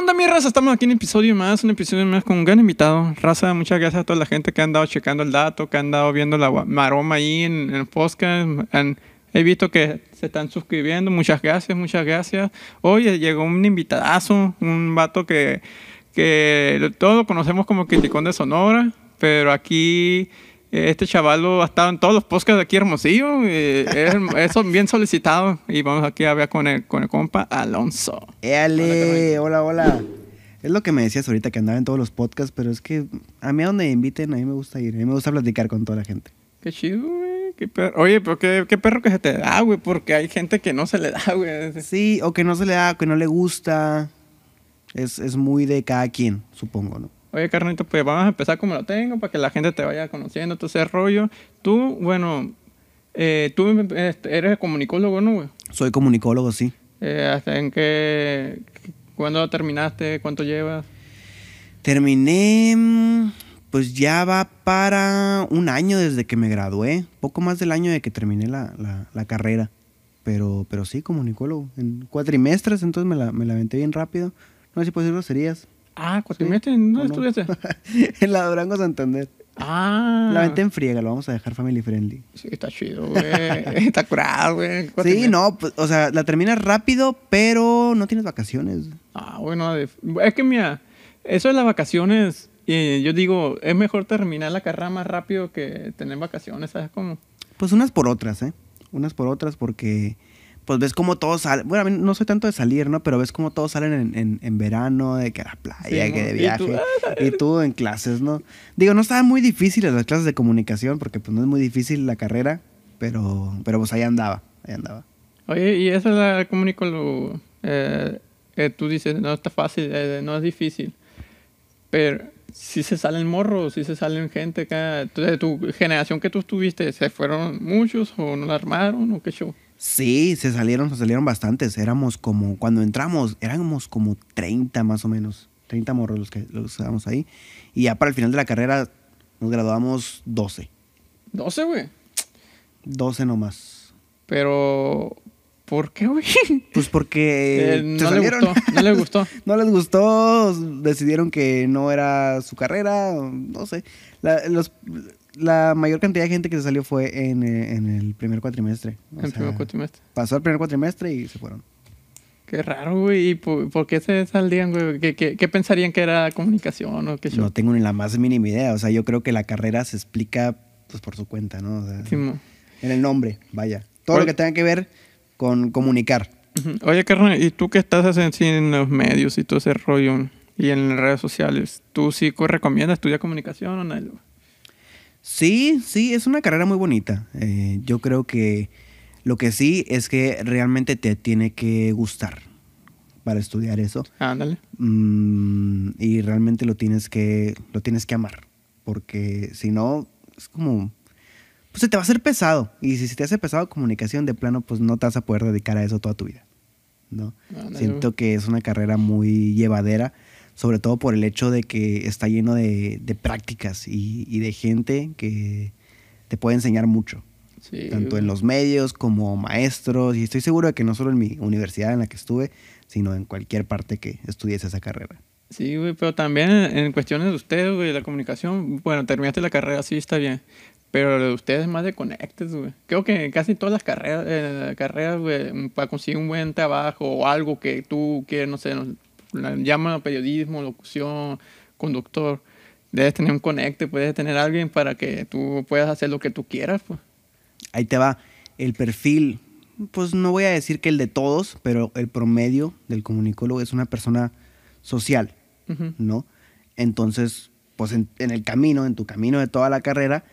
onda, mi raza? Estamos aquí en un episodio más, un episodio más con un gran invitado. Raza, muchas gracias a toda la gente que ha andado checando el dato, que ha andado viendo la maroma ahí en, en el podcast. Han- he visto que se están suscribiendo. Muchas gracias, muchas gracias. Hoy llegó un invitadazo, un vato que, que todos lo conocemos como Criticón de Sonora, pero aquí este chavalo ha estado en todos los podcasts de aquí Hermosillo. eh, es, es bien solicitado y vamos aquí a ver con el, con el compa Alonso. Éale, hola, hola. Es lo que me decías ahorita que andaba en todos los podcasts, pero es que a mí a donde me inviten, a mí me gusta ir. A mí me gusta platicar con toda la gente. Qué chido, güey. Qué perro. Oye, pero qué, qué perro que se te da, güey, porque hay gente que no se le da, güey. Sí, o que no se le da, que no le gusta. Es, es muy de cada quien, supongo, ¿no? Oye, carnito, pues vamos a empezar como lo tengo, para que la gente te vaya conociendo, todo ese rollo. Tú, bueno, eh, tú este, eres comunicólogo, ¿no, güey? Soy comunicólogo, sí. Eh, ¿Hasta en qué, cuándo terminaste, cuánto llevas? Terminé, mm, pues ya va para un año desde que me gradué. Poco más del año de que terminé la, la- la carrera. Pero, pero sí, comunicólogo. En cuatrimestres, entonces me la, me la aventé bien rápido. No sé si puedo decir groserías. Ah, cuatrimestre, ¿no ¿O no? estudiaste? en la Durango Santander. Ah. La aventé en friega, lo vamos a dejar family friendly. Sí, está chido, güey. está curado, güey. Sí, no, pues, o sea, la terminas rápido, pero no tienes vacaciones. Ah, bueno, es que mira, eso de las vacaciones, eh, yo digo, es mejor terminar la carrera más rápido que tener vacaciones, ¿sabes cómo? Pues unas por otras, ¿eh? Unas por otras porque, pues ves cómo todos salen. Bueno, a mí no soy tanto de salir, ¿no? Pero ves cómo todos salen en, en- en verano, de que a la playa, Sí, que de Y viaje. tú, Y tú, en clases, ¿no? Digo, no estaban muy difíciles las clases de comunicación porque pues no es muy difícil la carrera, pero, pero pues ahí andaba, ahí andaba. Oye, y eso es la comunicólogo, eh, que tú dices, no está fácil, eh, no es difícil, pero si se salen morros, si se salen gente acá, de tu generación que tú estuviste, ¿se fueron muchos o no la armaron o qué show? Sí, se salieron, se salieron bastantes. Éramos como, cuando entramos, éramos como 30 más o menos. 30 morros los que los estábamos ahí. Y ya para el final de la carrera nos graduamos 12. 12, güey. 12 nomás. Pero, ¿por qué, güey? Pues porque Eh, no le gustó, no le gustó. No les gustó, decidieron que no era su carrera, no sé. La, los- la mayor cantidad de gente que se salió fue en, eh, en el primer cuatrimestre. O sea, primer cuatrimestre. Pasó el primer cuatrimestre y se fueron. Qué raro, güey. ¿Y por, por qué se saldrían, güey? ¿Qué, qué, qué pensarían que era comunicación o qué show? No tengo ni la más mínima idea. O sea, yo creo que la carrera se explica pues por su cuenta, ¿no? O sea, Simón. en el nombre, vaya. Todo Oye. lo que tenga que ver con comunicar. Oye, carnal, ¿y tú que estás así en los medios y todo ese rollo y en las redes sociales? ¿Tú sí co- recomiendas estudiar comunicación o no? Sí, sí, es una carrera muy bonita. Eh, yo creo que lo que sí es que realmente te tiene que gustar para estudiar eso. Ándale. Mm, y realmente lo tienes que lo tienes que amar porque si no es como pues se te va a hacer pesado y si se te hace pesado comunicación de plano pues no te vas a poder dedicar a eso toda tu vida no Ándale, siento que es una carrera muy llevadera sobre todo por el hecho de que está lleno de, de prácticas y, y de gente que te puede enseñar mucho Sí, tanto en los medios como maestros y estoy seguro de que no solo en mi universidad en la que estuve sino en cualquier parte que estudies esa carrera Sí, güey, pero también en, cuestiones de ustedes, güey, la comunicación, bueno, terminaste la carrera, sí, está bien. Pero lo de ustedes es más de conectes, güey. Creo que casi todas las carreras, eh, carreras, güey, para conseguir un buen trabajo o algo que tú quieres, no sé, no- la llaman periodismo, locución, conductor, debes tener un conecte, puedes tener alguien para que tú puedas hacer lo que tú quieras, pues. ahí te va el perfil, pues no voy a decir que el de todos, pero el promedio del comunicólogo es una persona social. ¿no? Entonces, pues en, en el camino, en tu camino de toda la carrera,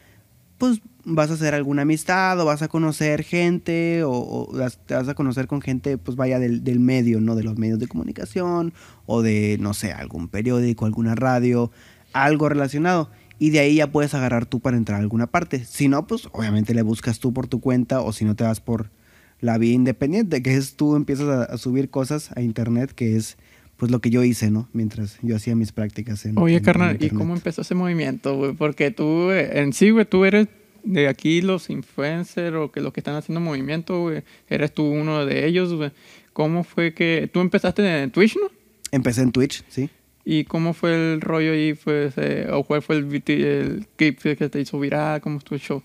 pues vas a hacer alguna amistad o vas a conocer gente o, te vas a conocer con gente, pues vaya del, del medio, ¿no? De los medios de comunicación o de, no sé, algún periódico, alguna radio, algo relacionado. Y de ahí ya puedes agarrar tú para entrar a alguna parte. Si no, pues obviamente le buscas tú por tu cuenta o si no te vas por la vía independiente, que es tú empiezas a, a subir cosas a internet, que es pues lo que yo hice, ¿no? Mientras yo hacía mis prácticas en Oye, en- en carnal, ¿y cómo empezó ese movimiento, güey? Porque tú, eh, en sí, güey, tú eres de aquí los influencers o que los que están haciendo movimiento, güey, eres tú uno de ellos, güey. ¿Cómo fue que tú empezaste en Twitch, no? Empecé en Twitch, sí. ¿Y cómo fue el rollo ahí? Pues, eh, ¿O cuál fue el, el clip que te hizo viral? ¿Cómo estuvo el show?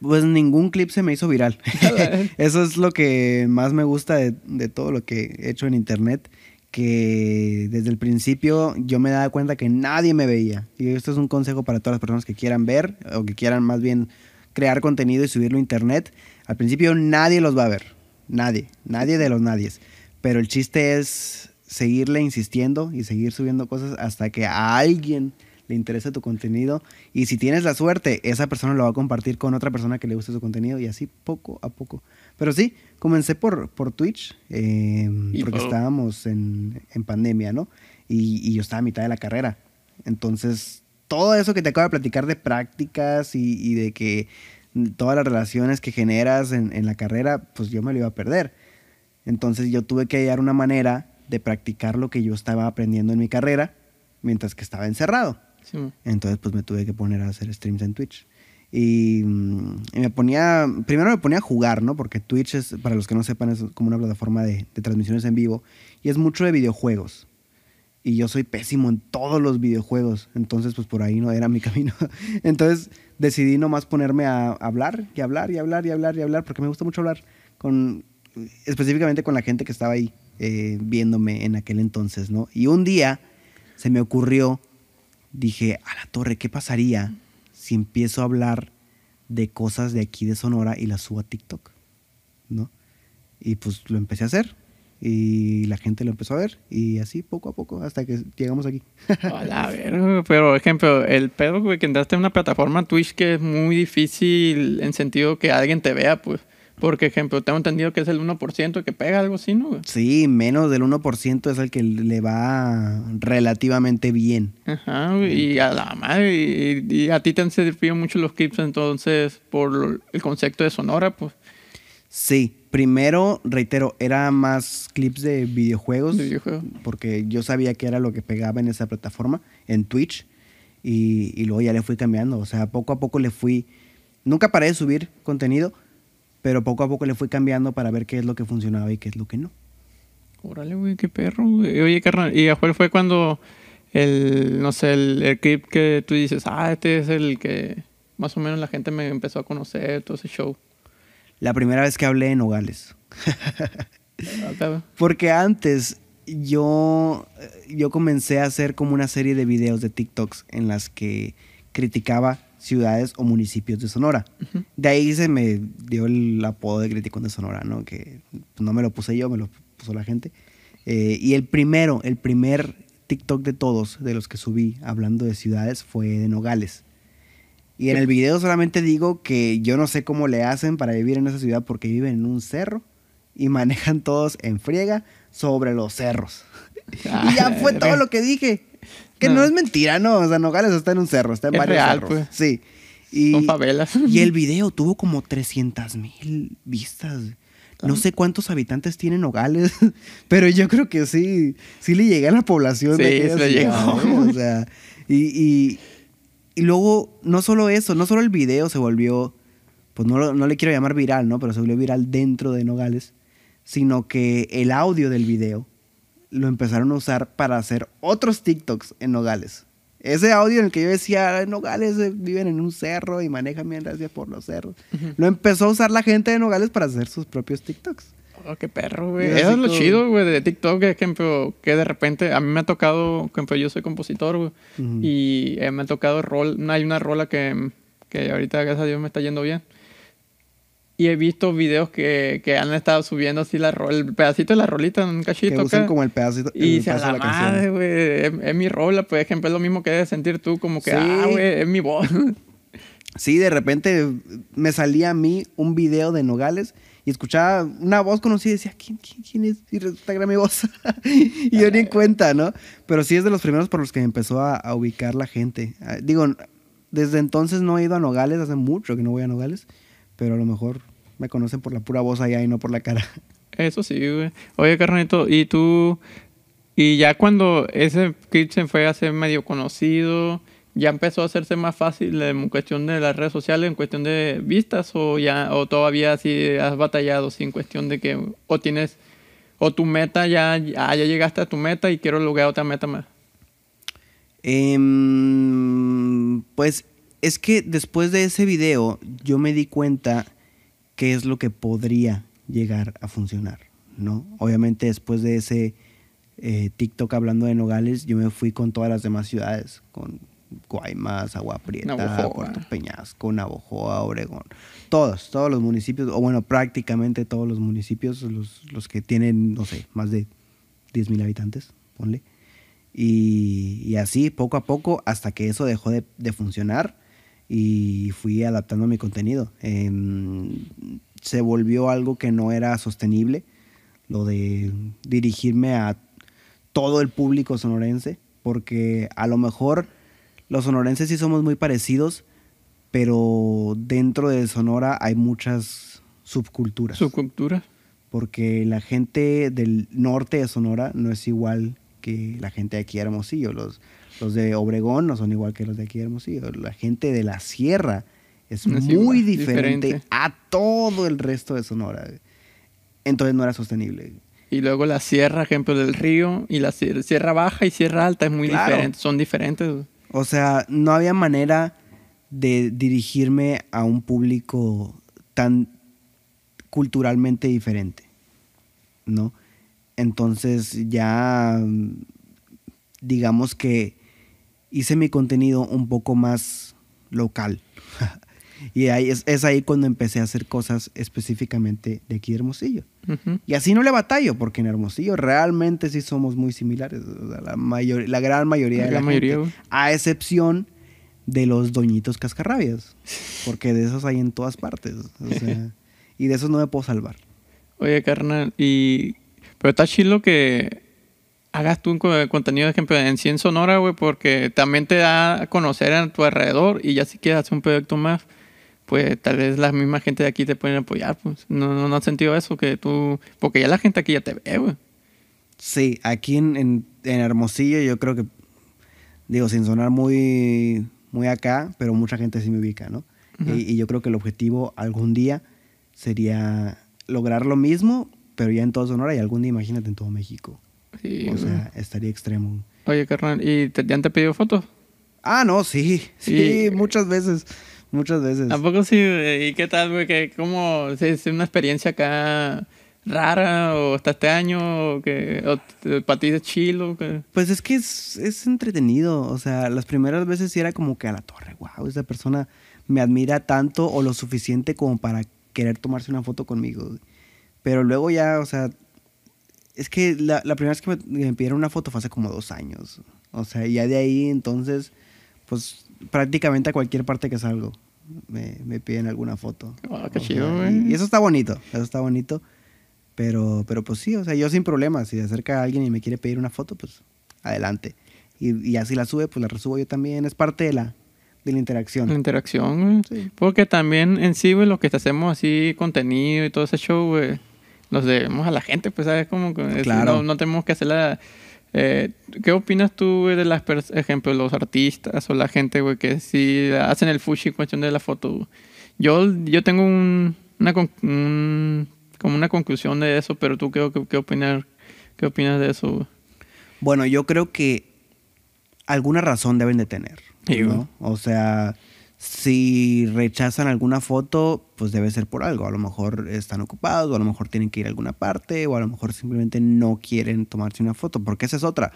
Pues ningún clip se me hizo viral. Eso es lo que más me gusta de, de todo lo que he hecho en internet. Que desde el principio yo me daba cuenta que nadie me veía. Y esto es un consejo para todas las personas que quieran ver o que quieran más bien crear contenido y subirlo a internet. Al principio nadie los va a ver. Nadie. Nadie de los nadies. Pero el chiste es seguirle insistiendo y seguir subiendo cosas hasta que a alguien le interese tu contenido. Y si tienes la suerte, esa persona lo va a compartir con otra persona que le guste su contenido y así poco a poco. Pero sí, comencé por, por Twitch eh, porque por- estábamos en, en pandemia, ¿no? Y, y yo estaba a mitad de la carrera. Entonces, todo eso que te acabo de platicar de prácticas y, y de que todas las relaciones que generas en, en la carrera, pues yo me lo iba a perder. Entonces yo tuve que hallar una manera de practicar lo que yo estaba aprendiendo en mi carrera mientras que estaba encerrado. Sí. Entonces pues me tuve que poner a hacer streams en Twitch. Y, mm, y me ponía, primero me ponía a jugar, ¿no? Porque Twitch es, para los que no sepan, es como una plataforma de, de transmisiones en vivo y es mucho de videojuegos. Y yo soy pésimo en todos los videojuegos, entonces pues por ahí no era mi camino. Entonces decidí nomás ponerme a hablar y hablar y hablar y hablar y hablar, porque me gusta mucho hablar con, específicamente con la gente que estaba ahí eh, viéndome en aquel entonces, ¿no? Y un día se me ocurrió, dije, a la torre, ¿qué pasaría empiezo a hablar de cosas de aquí de Sonora y las subo a TikTok? ¿No? Y pues lo empecé a hacer. Y la gente lo empezó a ver. Y así poco a poco hasta que llegamos aquí. A la verga, pero ejemplo, el pedo, que entraste en una plataforma Twitch que es muy difícil en sentido que alguien te vea, pues. Porque, ejemplo, tengo entendido que es el 1% que pega algo así, ¿no? Sí, menos del 1% es el que le va relativamente bien. Ajá, y a la madre, y, y a ti te han servido mucho los clips entonces por el concepto de Sonora, pues, Sí, primero, reitero, era más clips de videojuegos. de videojuego. porque yo sabía que era lo que pegaba en esa plataforma, en Twitch, y, y luego ya le fui cambiando. O sea, poco a poco le fui. Nunca paré de subir contenido, pero poco a poco le fui cambiando para ver qué es lo que funcionaba y qué es lo que no. Órale, güey, qué perro, güey. Oye, carnal, ¿y cuál fue cuando el, no sé, el, el clip que tú dices, ah, este es el que más o menos la gente me empezó a conocer, todo ese show? La primera vez que hablé en Nogales. Porque antes yo, yo comencé a hacer como una serie de videos de TikToks en las que criticaba ciudades o municipios de Sonora. De ahí se me dio el apodo de Criticón de Sonora, ¿no? Que no me lo puse yo, me lo puso la gente. Eh, y el primero, el primer TikTok de todos, de los que subí hablando de ciudades, fue de Nogales. Y en el video solamente digo que yo no sé cómo le hacen para vivir en esa ciudad porque viven en un cerro y manejan todos en friega sobre los cerros. y ya fue todo lo que dije. Que no. No. es mentira, no. O sea, Nogales está en un cerro, está en Es varios real, cerros. pues. Sí. Y, Son favelas. y el video tuvo como 300 mil vistas. No sé cuántos habitantes tiene Nogales, pero yo creo que sí, sí le llegué a la población Sí, de le ciudad, llegó. O sea, y, y, y luego, no solo eso, no solo el video se volvió, pues no, no le quiero llamar viral, ¿no? Pero se volvió viral dentro de Nogales, sino que el audio del video lo empezaron a usar para hacer otros TikToks en Nogales. Ese audio en el que yo decía, Nogales eh, viven en un cerro y manejan bien gracias por los cerros. Lo empezó a usar la gente de Nogales para hacer sus propios TikToks. Oh, qué perro, güey. Eso es lo como- chido, güey, de TikTok, por ejemplo, que de repente a mí me ha tocado, ejemplo, yo soy compositor, güey, Ujú. y eh, me ha tocado rol, hay una rola que, que ahorita, gracias a Dios, me está yendo bien. Y he visto videos que, que han estado subiendo así la rola, el pedacito de la rolita en un cachito que usan como el pedacito, Y dice, a pedazo la de la madre, güey, es, es mi rola, por ejemplo, es lo mismo que debes sentir tú, como que, Sí. ah, güey, es mi voz. Sí, de repente me salía a mí un video de Nogales y escuchaba una voz conocida y decía, ¿quién, quién, quién es? Y resulta que era mi voz. y yo ni en cuenta, ¿no? Pero sí es de los primeros por los que me empezó a, a ubicar la gente. Ah, Digo, desde entonces no he ido a Nogales, hace mucho que no voy a Nogales, pero a lo mejor me conocen por la pura voz allá y no por la cara. Eso sí, güey. Oye, carnalito, ¿y tú? Y ya cuando ese se fue a ser medio conocido, ¿ya empezó a hacerse más fácil en cuestión de las redes sociales, en cuestión de vistas, o ya, o todavía así has batallado, sí, en cuestión de que, o tienes, O tu meta ya, ya, ya llegaste a tu meta y quiero lograr otra meta más. Em, pues es que después de ese video yo me di cuenta qué es lo que podría llegar a funcionar, ¿no? Obviamente después de ese eh, TikTok hablando de Nogales, yo me fui con todas las demás ciudades, con Guaymas, Agua Prieta, Navojoa. Puerto Peñasco, Navojoa, Obregón, todos, todos los municipios, o bueno, prácticamente todos los municipios, los, los que tienen, no sé, más de 10 mil habitantes, ponle. Y, y así, poco a poco, hasta que eso dejó de, de funcionar y fui adaptando mi contenido. Em, se volvió algo que no era sostenible, lo de dirigirme a todo el público sonorense, porque a lo mejor los sonorenses sí somos muy parecidos, pero dentro de Sonora hay muchas subculturas. Subcultura. porque la gente del norte de Sonora no es igual que la gente de aquí de Hermosillo. Los, los de Obregón no son igual que los de aquí de Hermosillo. La gente de la sierra es No es muy igual, diferente, diferente. a todo el resto de Sonora. Entonces no era sostenible. Y luego la sierra, ejemplo, del río. Y la sier- sierra baja y sierra alta es muy Claro. diferente. Son diferentes. O sea, no había manera de dirigirme a un público tan culturalmente diferente, ¿no? Entonces ya, digamos que hice mi contenido un poco más local. y ahí es, es ahí cuando empecé a hacer cosas específicamente de aquí de Hermosillo. Ujú. Y así no le batallo, porque en Hermosillo realmente sí somos muy similares. o sea, la, mayor, la gran mayoría La de la gran mayoría, gente. A excepción de los doñitos cascarrabias. Porque de esos hay en todas partes. o sea, y de esos no me puedo salvar. Oye, carnal, y... Pero está chido que hagas tú un co- contenido, de ejemplo, en 100 Sonora, güey, porque también te da a conocer a tu alrededor y ya si quieres hacer un proyecto más, pues tal vez la misma gente de aquí te pueden apoyar, pues. No, no, no has sentido eso, que tú... Porque ya la gente aquí ya te ve, güey. Sí, aquí en, en, en Hermosillo yo creo que, digo, sin sonar muy, muy acá, pero mucha gente sí me ubica, ¿no? Y, y yo creo que el objetivo algún día sería lograr lo mismo, pero ya en todo Sonora y algún día imagínate en todo México. Sí, o güey. sea, estaría extremo. Oye, carnal, ¿y te, ya te pedido fotos? Ah, no, sí, sí, Y- muchas veces, muchas veces. ¿A poco sí? ¿Y qué tal, güey? ¿Qué- ¿Cómo? ¿Es una experiencia acá rara o hasta este año? ¿O que para ti es chilo? Pues es que es, es entretenido, o sea, las primeras veces sí era como que a la torre, wow, esa persona me admira tanto o lo suficiente como para querer tomarse una foto conmigo. Pero luego ya, o sea, es que la, la primera vez que me, me pidieron una foto fue hace como dos años. O sea, ya de ahí entonces, pues prácticamente a cualquier parte que salgo me, me piden alguna foto. Ah, qué O chido, sea, y, y eso está bonito, eso está bonito. Pero, pero pues sí, o sea, yo sin problemas, si se acerca alguien y me quiere pedir una foto, pues adelante. Y, y así la sube, pues la resubo yo también. Es parte de la, de la interacción. La interacción, güey. Sí. Porque también en sí, güey, lo que hacemos así, contenido y todo ese show, güey, los debemos a la gente, pues, ¿sabes? Como que Claro. no, no tenemos que hacer la... eh, ¿Qué opinas tú, güey, de las personas, ejemplo, los artistas o la gente, güey, que sí hacen el fushi en cuestión de la foto? güey? Yo, yo tengo un, una, un- como una conclusión de eso, pero tú, ¿qué, qué, qué opinar, qué opinas de eso, güey? Bueno, yo creo que alguna razón deben de tener. Sí, ¿no? O sea, si rechazan alguna foto, pues debe ser por algo. A lo mejor están ocupados, o a lo mejor tienen que ir a alguna parte, o a lo mejor simplemente no quieren tomarse una foto, porque esa es otra.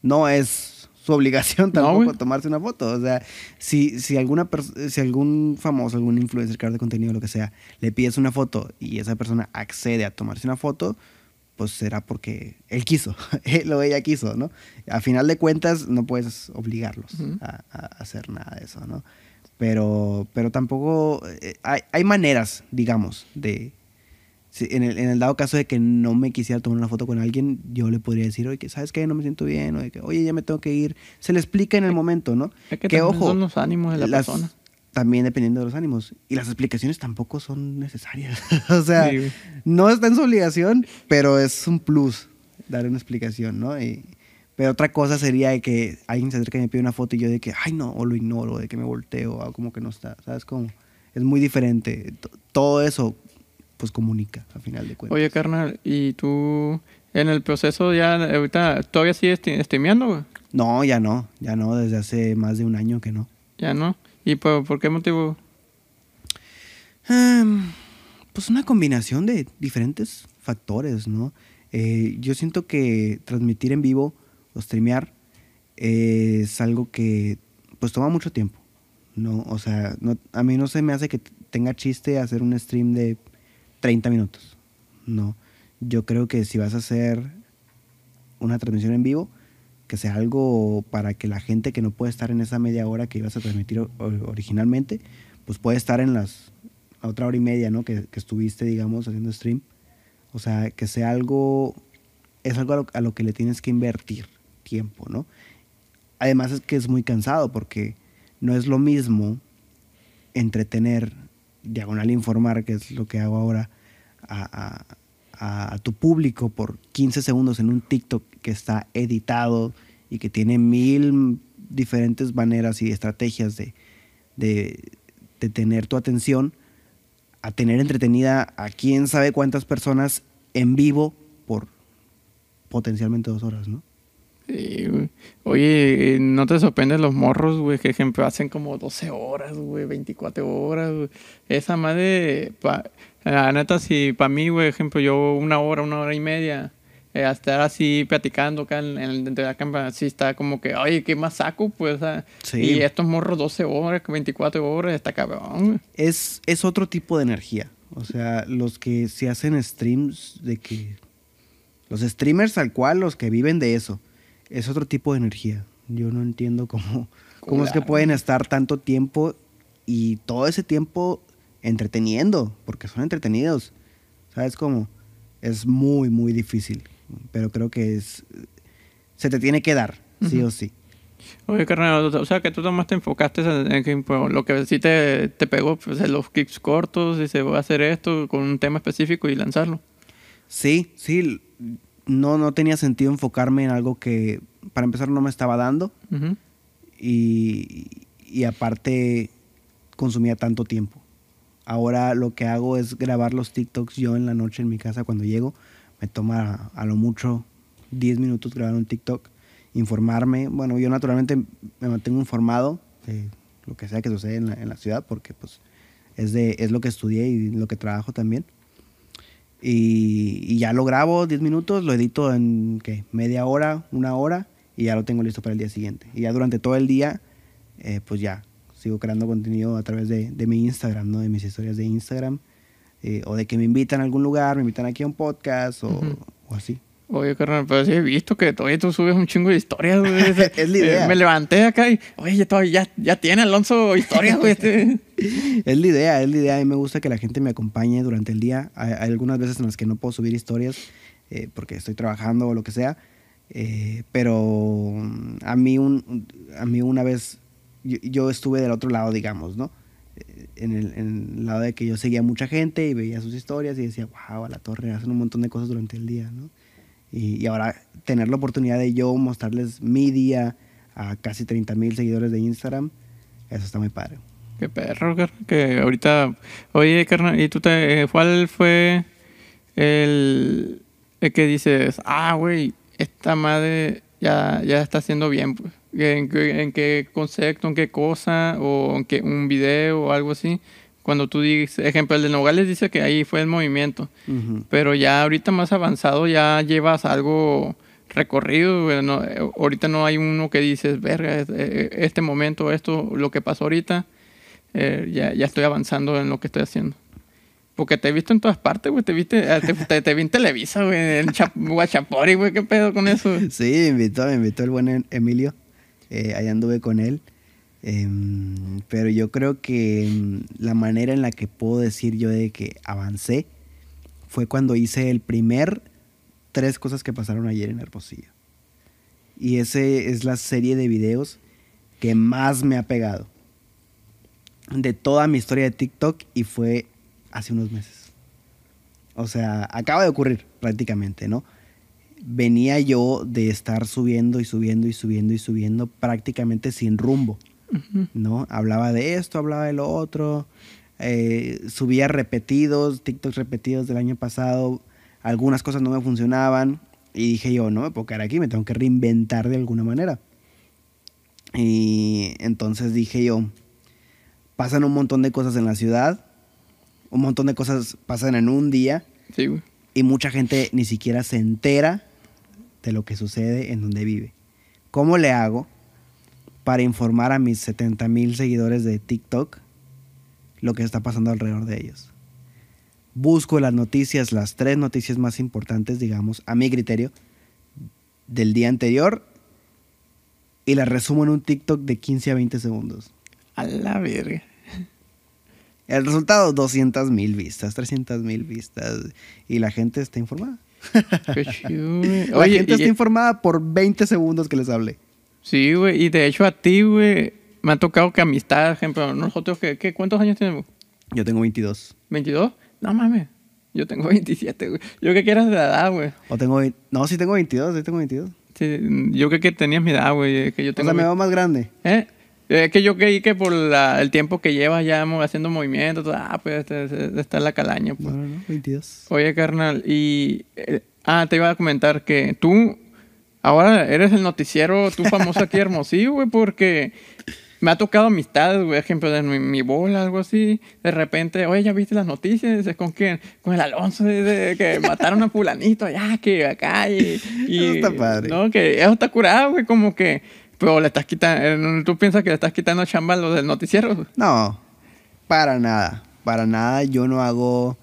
No es su obligación No, tampoco güey. tomarse una foto. O sea, si, si, alguna si algún famoso, algún influencer, creador de contenido, lo que sea, le pides una foto y esa persona accede a tomarse una foto, pues será porque él quiso, él o ella quiso, ¿no? A final de cuentas, no puedes obligarlos Ujú. a, a hacer nada de eso, ¿no? Pero, pero tampoco eh, hay, hay maneras, digamos, de... si- en, el, en el dado caso de que no me quisiera tomar una foto con alguien, yo le podría decir, oye, que ¿sabes qué? No me siento bien, o de que, oye, ya me tengo que ir. Se le explica en el momento, ¿no? Es que ojo, son los ánimos de la las- persona. También dependiendo de los ánimos. Y las explicaciones tampoco son necesarias. o sea, Sí, no está en su obligación, pero es un plus dar una explicación, ¿no? Y- pero otra cosa sería de que alguien se acerca y me pide una foto y yo de que, ay no, o lo ignoro, de que me volteo, o como que no está, ¿sabes? Como, es muy diferente. T- Todo eso, pues comunica, a final de cuentas. Oye, carnal, ¿y tú, En el proceso ya, ahorita, ¿todavía sigues streameando, güey? No, ya no, ya no, desde hace más de un año que no. Ya no. ¿Y por, por qué motivo? Em, pues una combinación de diferentes factores, ¿no? Eh, yo siento que transmitir en vivo o streamear es algo que pues toma mucho tiempo, ¿no? O sea, no, a mí no se me hace que tenga chiste hacer un stream de 30 minutos, ¿no? Yo creo que si vas a hacer una transmisión en vivo, que sea algo para que la gente que no puede estar en esa media hora que ibas a transmitir originalmente, pues puede estar en las otra hora y media, ¿no? Que, estuviste, digamos, haciendo stream. O sea, que sea algo, es algo a lo, que le tienes que invertir tiempo, ¿no? Además es que es muy cansado porque no es lo mismo entretener, diagonal informar, que es lo que hago ahora, a, tu público por 15 segundos en un TikTok que está editado y que tiene mil diferentes maneras y estrategias de, de tener tu atención, a tener entretenida a quién sabe cuántas personas en vivo por potencialmente dos horas, ¿no? Sí, güey. Oye, ¿no te sorprenden los morros, güey? Que ejemplo hacen como 12 horas, güey, 24 horas, güey. Esa madre, la neta, si para mí, güey, ejemplo, yo una hora, una hora y media, eh, estar así platicando acá en, en, dentro de la cámara, así está como que, oye, ¿qué más saco? Pues, y estos morros 12 horas, 24 horas, está cabrón. Es, es otro tipo de energía. O sea, los que se hacen streams de que... Los streamers al cual, los que viven de eso, es otro tipo de energía. Yo no entiendo cómo, cómo es que pueden estar tanto tiempo y todo ese tiempo entreteniendo, porque son entretenidos. ¿Sabes cómo? Es muy, muy difícil, pero creo que es se te tiene que dar, sí o sí. Oye, carnal, o sea, que tú nomás te enfocaste en, que pues, lo que sí te, te pegó, pues en los clips cortos, y se va a hacer esto con un tema específico y lanzarlo. Sí, sí, no, no tenía sentido enfocarme en algo que, para empezar, no me estaba dando. y, y, aparte, consumía tanto tiempo. Ahora lo que hago es grabar los TikToks yo en la noche en mi casa cuando llego. Me toma a lo mucho 10 minutos grabar un TikTok, informarme. Bueno, yo naturalmente me mantengo informado de lo que sea que sucede en la, en la ciudad porque pues es, de, es lo que estudié y lo que trabajo también. Y, ya lo grabo 10 minutos, lo edito en ¿qué? media hora, una hora y ya lo tengo listo para el día siguiente. Y ya durante todo el día, eh, pues ya sigo creando contenido a través de, de, mi Instagram, ¿no? de mis historias de Instagram. Eh, o de que me invitan a algún lugar, me invitan aquí a un podcast o, o así. Oye, carnal, pero sí he visto que todavía tú subes un chingo de historias, güey. es la idea. me levanté acá y, oye, ya, ya, tiene Alonso historias, güey. Este. es la idea, es la idea. A mí me gusta que la gente me acompañe durante el día. Hay, algunas veces en las que no puedo subir historias eh, porque estoy trabajando o lo que sea. Eh, pero a mí, un, a mí una vez, yo, estuve del otro lado, digamos, ¿no? Eh, en el, en el, lado de que yo seguía a mucha gente y veía sus historias y decía, wow, a la torre, hacen un montón de cosas durante el día, ¿no? Y, ahora tener la oportunidad de yo mostrarles mi día a casi 30 mil seguidores de Instagram, eso está muy padre. Qué perro, que ahorita... Oye, carnal, ¿y tú te... ¿Cuál fue el, el que dices, ah, güey, esta madre ya, ya está haciendo bien, pues? ¿En, ¿En, qué concepto, en qué cosa, o en qué, un video o algo así? Cuando tú dices, ejemplo, el de Nogales dice que ahí fue el movimiento, pero ya ahorita más avanzado ya llevas algo recorrido, ahorita no hay uno que dices, verga, eh, este momento, esto, lo que pasó ahorita, eh, ya, ya estoy avanzando en lo que estoy haciendo. Porque te he visto en todas partes, güey. Te, viste, eh, te, te, vi en Televisa, güey. En Guachapori, güey. ¿Qué pedo con eso? Sí, me invitó, me invitó el buen Emilio. Eh, ahí anduve con él. Em, pero yo creo que em, la manera en la que puedo decir yo de que avancé fue cuando hice el primer tres cosas que pasaron ayer en Hermosillo. Y ese es la serie de videos que más me ha pegado de toda mi historia de TikTok y fue hace unos meses. O sea, acaba de ocurrir prácticamente, ¿no? Venía yo de estar subiendo y subiendo y subiendo y subiendo prácticamente sin rumbo. ¿No? Hablaba de esto, hablaba de lo otro, eh, subía repetidos, TikToks repetidos del año pasado, algunas cosas no me funcionaban, Y dije yo, no me puedo quedar aquí, me tengo que reinventar de alguna manera. Y entonces dije yo, pasan un montón de cosas en la ciudad, un montón de cosas pasan en un día Sí, güey. y mucha gente ni siquiera se entera de lo que sucede en donde vive. ¿Cómo le hago para informar a mis 70 mil seguidores de TikTok lo que está pasando alrededor de ellos? Busco las noticias, las tres noticias más importantes, digamos, a mi criterio, del día anterior y las resumo en un TikTok de 15 a 20 segundos. A la verga. El resultado, 200 mil vistas, 300 mil vistas y la gente está informada. Qué. La Oye, gente está informada por 20 segundos que les hablé. Sí, güey. Y de hecho a ti, güey, me ha tocado que amistad, ejemplo, nosotros, que, que- ¿cuántos años tenemos? Yo tengo 22. ¿22? No mames. Yo tengo 27, güey. Yo que quieras de la edad, güey. O tengo... No, sí tengo 22, sí tengo 22. Sí, yo creo que tenías mi edad, güey. Que yo O tengo sea, me mi- veo más grande. ¿Eh? Es que yo creí que por la- el tiempo que llevas ya haciendo movimientos, todo, ah, pues este- este- está en la calaña. Pues. No, no, no, 22. Oye, carnal, y... eh, ah, te iba a comentar que tú ahora eres el noticiero, tú famoso aquí Hermosillo, güey, porque me ha tocado amistades, güey, ejemplo, de mi, mi bola, algo así. De repente, oye, ¿ya viste las noticias? ¿Es ¿Con quién? Con el Alonso, que mataron a fulanito allá, que acá, y... y- Eso está padre. No, que eso está curado, güey, como que... Pero le estás quitando... ¿Tú piensas que le estás quitando chamba a los del noticiero? No, para nada. Para nada. Yo no hago...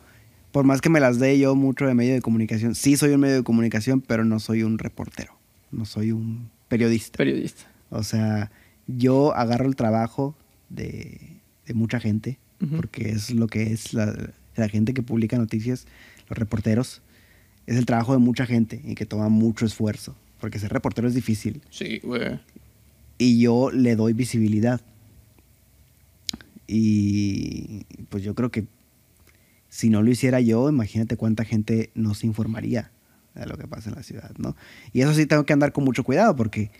Por más que me las dé yo mucho de medio de comunicación. Sí soy un medio de comunicación, pero no soy un reportero. No soy un periodista. Periodista. O sea, yo agarro el trabajo de, de mucha gente, porque es lo que es la, la gente que publica noticias, los reporteros. Es el trabajo de mucha gente y que toma mucho esfuerzo, porque ser reportero es difícil. Sí, güey. Y yo le doy visibilidad. Y pues yo creo que si no lo hiciera yo, imagínate cuánta gente no se informaría de lo que pasa en la ciudad, ¿no? Y eso sí tengo que andar con mucho cuidado porque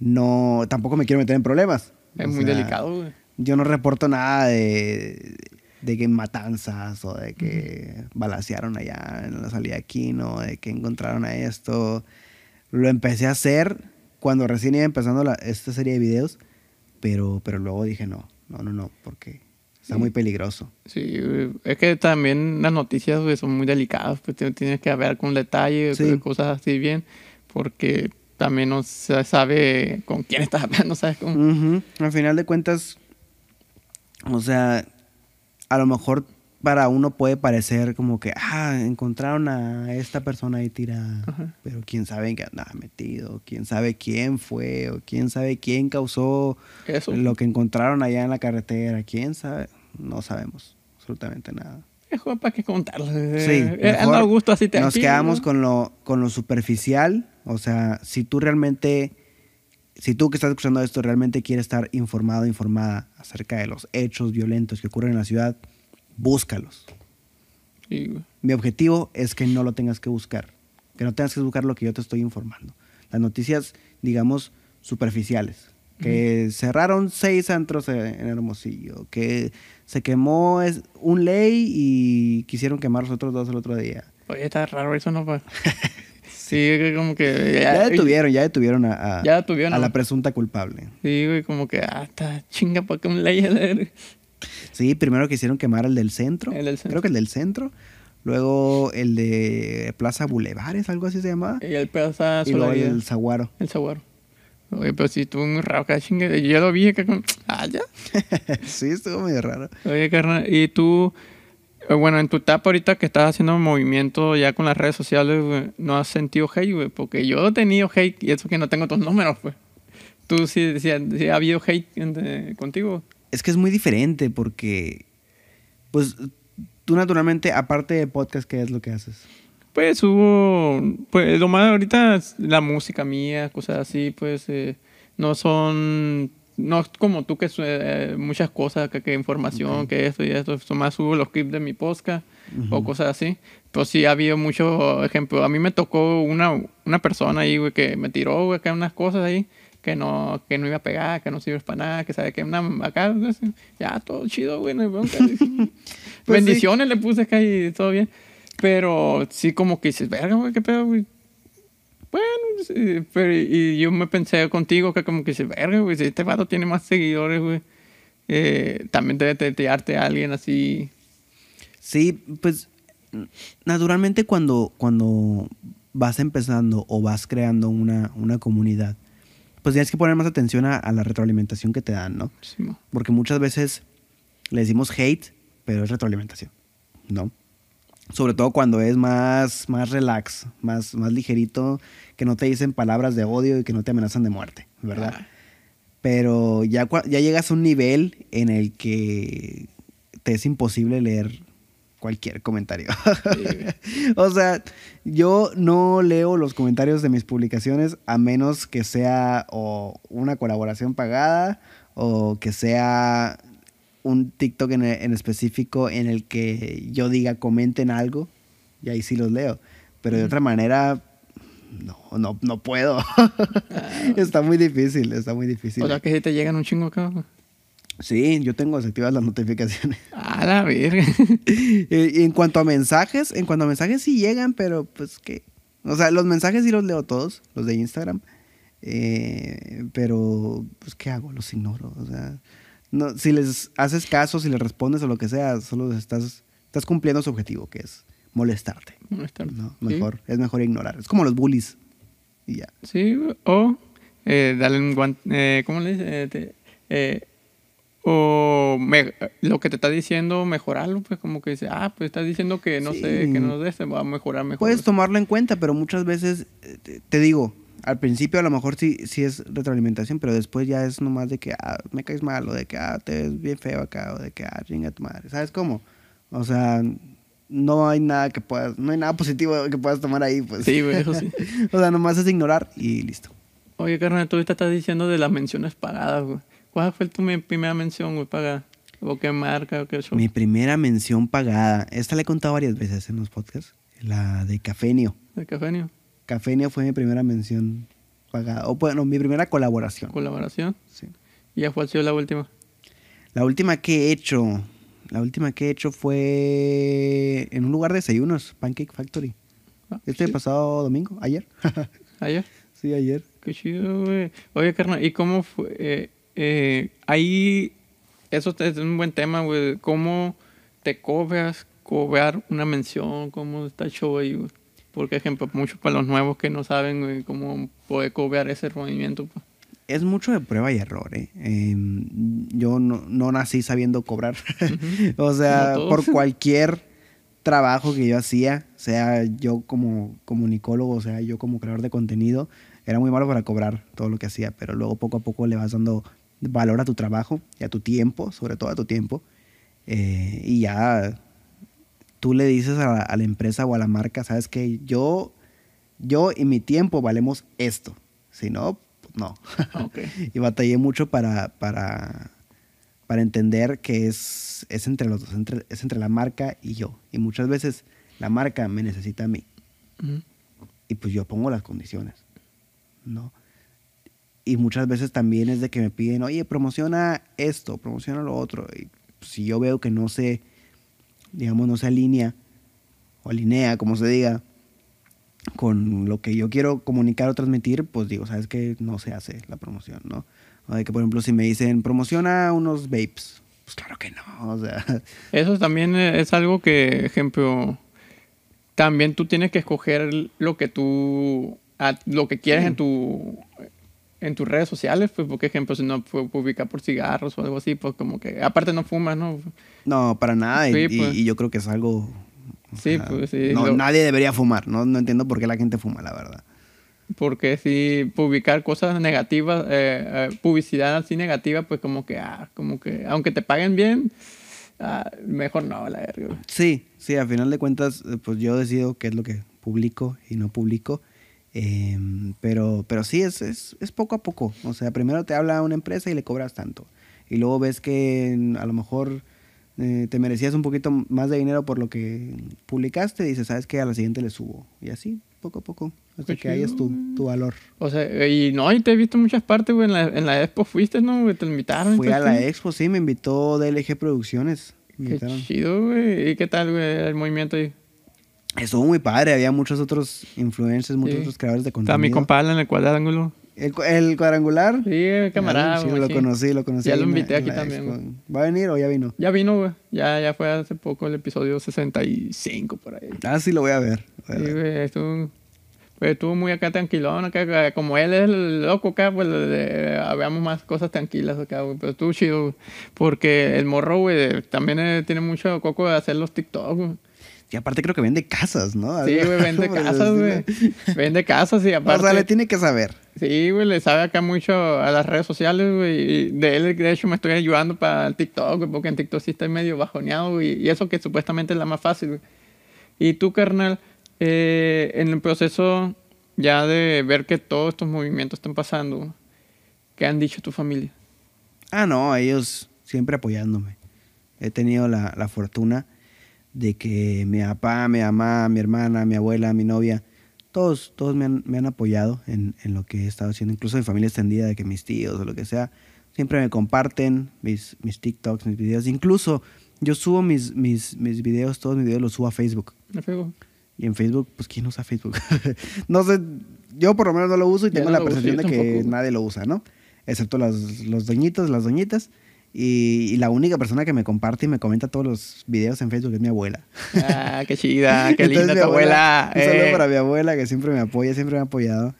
no tampoco me quiero meter en problemas. Es O muy sea, delicado, güey. Yo no reporto nada de, de que matanzas o de que balacearon allá en la salida de Aquino, de que encontraron a esto. Lo empecé a hacer cuando recién iba empezando la- esta serie de videos, pero, pero luego dije no, no, no, no, porque está muy peligroso. Sí, es que también las noticias son muy delicadas, pues tienes que ver con detalle, Sí. cosas así bien, porque también no se sabe con quién estás hablando, ¿sabes? Ujú. Al final de cuentas, o sea, a lo mejor para uno puede parecer como que, ah, encontraron a esta persona ahí tirada, Ajá. pero quién sabe en qué andaba metido, quién sabe quién fue, o quién sabe quién causó Eso. lo que encontraron allá en la carretera, quién sabe, no sabemos absolutamente nada. Es como para qué contarlo. Sí, eh, mejor anda a gusto así nos tranquilo, quedamos ¿no? con lo, con lo superficial. O sea, si tú realmente, si tú que estás escuchando esto realmente quieres estar informado, informada acerca de los hechos violentos que ocurren en la ciudad, búscalos. Sí, güey. Mi objetivo es que no lo tengas que buscar, que no tengas que buscar lo que yo te estoy informando. Las noticias, digamos, superficiales. Que cerraron seis antros en Hermosillo, que se quemó es- un ley y quisieron quemar los otros dos el otro día. Oye, está raro eso, ¿no? Sí, que como que... Ya detuvieron, ya detuvieron a, a- Ya detuvieron, a la presunta culpable. Sí, güey, como que, ah, está chinga, ¿para qué un ley? El Sí, primero quisieron quemar el del centro. El del centro. Creo que el del centro. Luego el de Plaza Bulevares, algo así se llamaba. Y el está y luego el Zaguaro. El saguaro. Oye, pero sí estuvo muy raro, chinga. Yo lo vi que con... Ah, ya. sí, estuvo medio raro. Oye, carnal, y tú, eh, bueno, en tu etapa ahorita que estás haciendo movimiento ya con las redes sociales, güey, ¿no has sentido hate, güey? Porque yo he tenido hate y eso que no tengo tus números, pues. Tú sí, sí, sí ha habido hate entre- contigo. Es que es muy diferente porque, pues, tú naturalmente, aparte de podcast, ¿qué es lo que haces? Pues hubo, pues lo más ahorita es la música mía, cosas así, pues eh, no son, no es como tú que eh, muchas cosas, que, que información, que esto y esto, son más subo los clips de mi podcast o cosas así. Pero sí ha habido mucho ejemplo. A mí me tocó una, una persona ahí, güey, que me tiró, güey, acá unas cosas ahí que no, que no iba a pegar, que no sirve para nada, que sabe que una, acá, ya, todo chido, güey, no bronca. Pues sí. Bendiciones le puse acá y todo bien. Pero sí como que dices, verga, güey, qué pedo, güey. Bueno, sí, pero y yo me pensé contigo que como que se verga, güey, si este vato tiene más seguidores, güey. eh, también debe tetearte a alguien así. Sí, pues naturalmente cuando, cuando vas empezando o vas creando una, una comunidad, pues tienes que poner más atención a, a la retroalimentación que te dan, ¿no? Sí. Porque muchas veces le decimos hate, pero es retroalimentación, ¿no? Sobre todo cuando es más, más relax, más, más ligerito, que no te dicen palabras de odio y que no te amenazan de muerte, ¿verdad? Ah, Pero ya, ya llegas a un nivel en el que te es imposible leer cualquier comentario. sí, o sea, yo no leo los comentarios de mis publicaciones a menos que sea o una colaboración pagada o que sea un TikTok en, en específico en el que yo diga comenten algo y ahí sí los leo. Pero de Mm. otra manera, no, no, no puedo. está muy difícil, está muy difícil. O sea que si te llegan un chingo acá. Sí, yo tengo desactivadas las notificaciones. A la verga. Eh, y en cuanto a mensajes, en cuanto a mensajes sí llegan, pero pues que... O sea, los mensajes sí los leo todos, los de Instagram. Eh, pero, pues, ¿qué hago? Los ignoro. O sea, no, si les haces caso, si les respondes o lo que sea, solo estás, estás cumpliendo su objetivo, que es molestarte. Molestarte. ¿no? Sí. Mejor, es mejor ignorar. Es como los bullies. Y ya. Sí, o eh, darle un guante, eh, ¿cómo le dice? Eh, te- eh, o me- lo que te está diciendo, mejorarlo, pues como que dice, ah, pues estás diciendo que no sé, que no este, va a mejorar mejor. Puedes tomarlo en cuenta, pero muchas veces, eh, te, te digo, al principio a lo mejor sí, sí es retroalimentación, pero después ya es nomás de que, ah, me caes mal, o de que, ah, te ves bien feo acá, o de que, ah, chinga tu madre. ¿Sabes cómo? O sea, no hay nada que puedas, no hay nada positivo que puedas tomar ahí, pues. Sí, güey, eso sí. o sea, nomás es ignorar y listo. Oye, carnal, tú ahorita estás diciendo de las menciones pagadas, güey. ¿Cuál fue tu primera mención, güey, pagada? ¿O qué marca o qué show? Mi primera mención pagada, esta la he contado varias veces en los podcasts, la de Cafenio. ¿De Cafenio? Cafenio fue mi primera mención pagada, o bueno, mi primera colaboración. ¿Colaboración? Sí. ¿Y ya fue ha sido la última? La última que he hecho, la última que he hecho fue en un lugar de desayunos, Pancake Factory. Ah, Este sí. pasado domingo, ayer. ¿Ayer? sí, ayer. Qué chido, güey. Oye, carnal, ¿y cómo fue? Eh, eh, ahí, eso es un buen tema, güey. ¿Cómo te cobras, cobrar una mención? ¿Cómo está el show ahí, güey? Por ejemplo, muchos para los nuevos que no saben, güey, cómo poder cobrar ese movimiento. pues. Es mucho de prueba y error, ¿eh? Em, yo no, no nací sabiendo cobrar. o sea, por cualquier trabajo que yo hacía, sea yo como comunicólogo, sea yo como creador de contenido, era muy malo para cobrar todo lo que hacía, pero luego poco a poco le vas dando valor a tu trabajo y a tu tiempo, sobre todo a tu tiempo, eh, y ya tú le dices a la, a la empresa o a la marca, sabes que yo, yo y mi tiempo valemos esto, si no, pues no. Ok. y batallé mucho para, para, para entender que es, es entre los dos, entre- es entre la marca y yo. Y muchas veces la marca me necesita a mí y pues yo pongo las condiciones, ¿no? Y muchas veces también es de que me piden, oye, promociona esto, promociona lo otro. Y si yo veo que no se, digamos, no se alinea o alinea, como se diga, con lo que yo quiero comunicar o transmitir, pues digo, sabes que no se hace la promoción, ¿no? O de que, por ejemplo, si me dicen, promociona unos vapes, pues claro que no, o sea, Eso también es algo que, ejemplo, también tú tienes que escoger lo que tú, lo que quieres Sí. en tu en tus redes sociales, pues, porque, ejemplo, si no pu- publicar por cigarros o algo así, pues como que, aparte no fumas, ¿no? no, para nada. y- Sí, y, pues. y yo creo que es algo... Sí, pues, sí, No, lo- nadie debería fumar, ¿no? No entiendo por qué la gente fuma, la verdad. Porque si publicar cosas negativas, eh, eh, publicidad así negativa, pues como que, ah, como que, aunque te paguen bien, ah, mejor no, la verga. Sí, sí, a final de cuentas, eh, pues yo decido qué es lo que publico y no publico. Em, pero, pero sí, es, es, es poco a poco. O sea, primero te habla una empresa y le cobras tanto. Y luego ves que mm, a lo mejor eh, te merecías un poquito más de dinero por lo que publicaste y dices, ¿sabes qué? A la siguiente le subo. Y así, poco a poco, hasta Qué que hayas tu, tu valor. O sea, y no, y te he visto en muchas partes, güey, en la, en la expo fuiste, ¿no? Te invitaron. Fui a la expo, sí, me invitó DLG Producciones. Me Qué chido, güey. ¿Y qué tal, güey, el movimiento ahí? Estuvo muy padre, había muchos otros influencers, muchos Sí. otros creadores de Está contenido. mi compadre en el cuadrángulo. ¿El, cu- el cuadrangular? Sí, camarada. Sí, lo sí. conocí, lo conocí. Ya lo invité en aquí también, expo. ¿Va a venir o ya vino? Ya vino, güey. Ya, ya fue hace poco el episodio 65 por ahí. Ah, sí, lo voy a ver. Voy a Sí, güey, estuvo, pues estuvo muy acá tranquilón, acá, como él es el loco acá, pues le- habíamos más cosas tranquilas acá, güey, pero estuvo chido, güey, porque el morro, güey, también eh, tiene mucho coco de hacer los TikTok, güey. Y aparte creo que vende casas, ¿no? Sí, güey, vende casas, güey. Vende casas y O aparte... sea, le tiene que saber. Sí, güey, le sabe acá mucho a las redes sociales, güey. y De él, de hecho, me estoy ayudando para el TikTok, güey, porque en TikTok sí estoy medio bajoneado, güey. Y eso que supuestamente es la más fácil, güey. Y tú, carnal, eh, en el proceso ya de ver que todos estos movimientos están pasando, ¿qué han dicho tu familia? Ah, no, ellos siempre apoyándome. He tenido la, la fortuna de que mi papá, mi mamá, mi hermana, mi abuela, mi novia, todos, todos me han, me han apoyado en, en lo que he estado haciendo, incluso mi familia extendida, de que mis tíos o lo que sea, siempre me comparten mis, mis TikToks, mis videos. Incluso yo subo mis, mis, mis videos, todos mis videos los subo a Facebook. ¿Me pego? Y en Facebook, pues ¿quién usa Facebook? no sé, yo por lo menos no lo uso y Ya tengo no la uso, percepción de que tampoco. nadie lo usa, ¿no? Excepto los, los doñitos, las doñitas. Y, y la única persona que me comparte y me comenta todos los videos en Facebook es mi abuela. Ah, qué chida, qué linda tu abuela. Un saludo eh. para mi abuela que siempre me apoya, siempre me ha apoyado.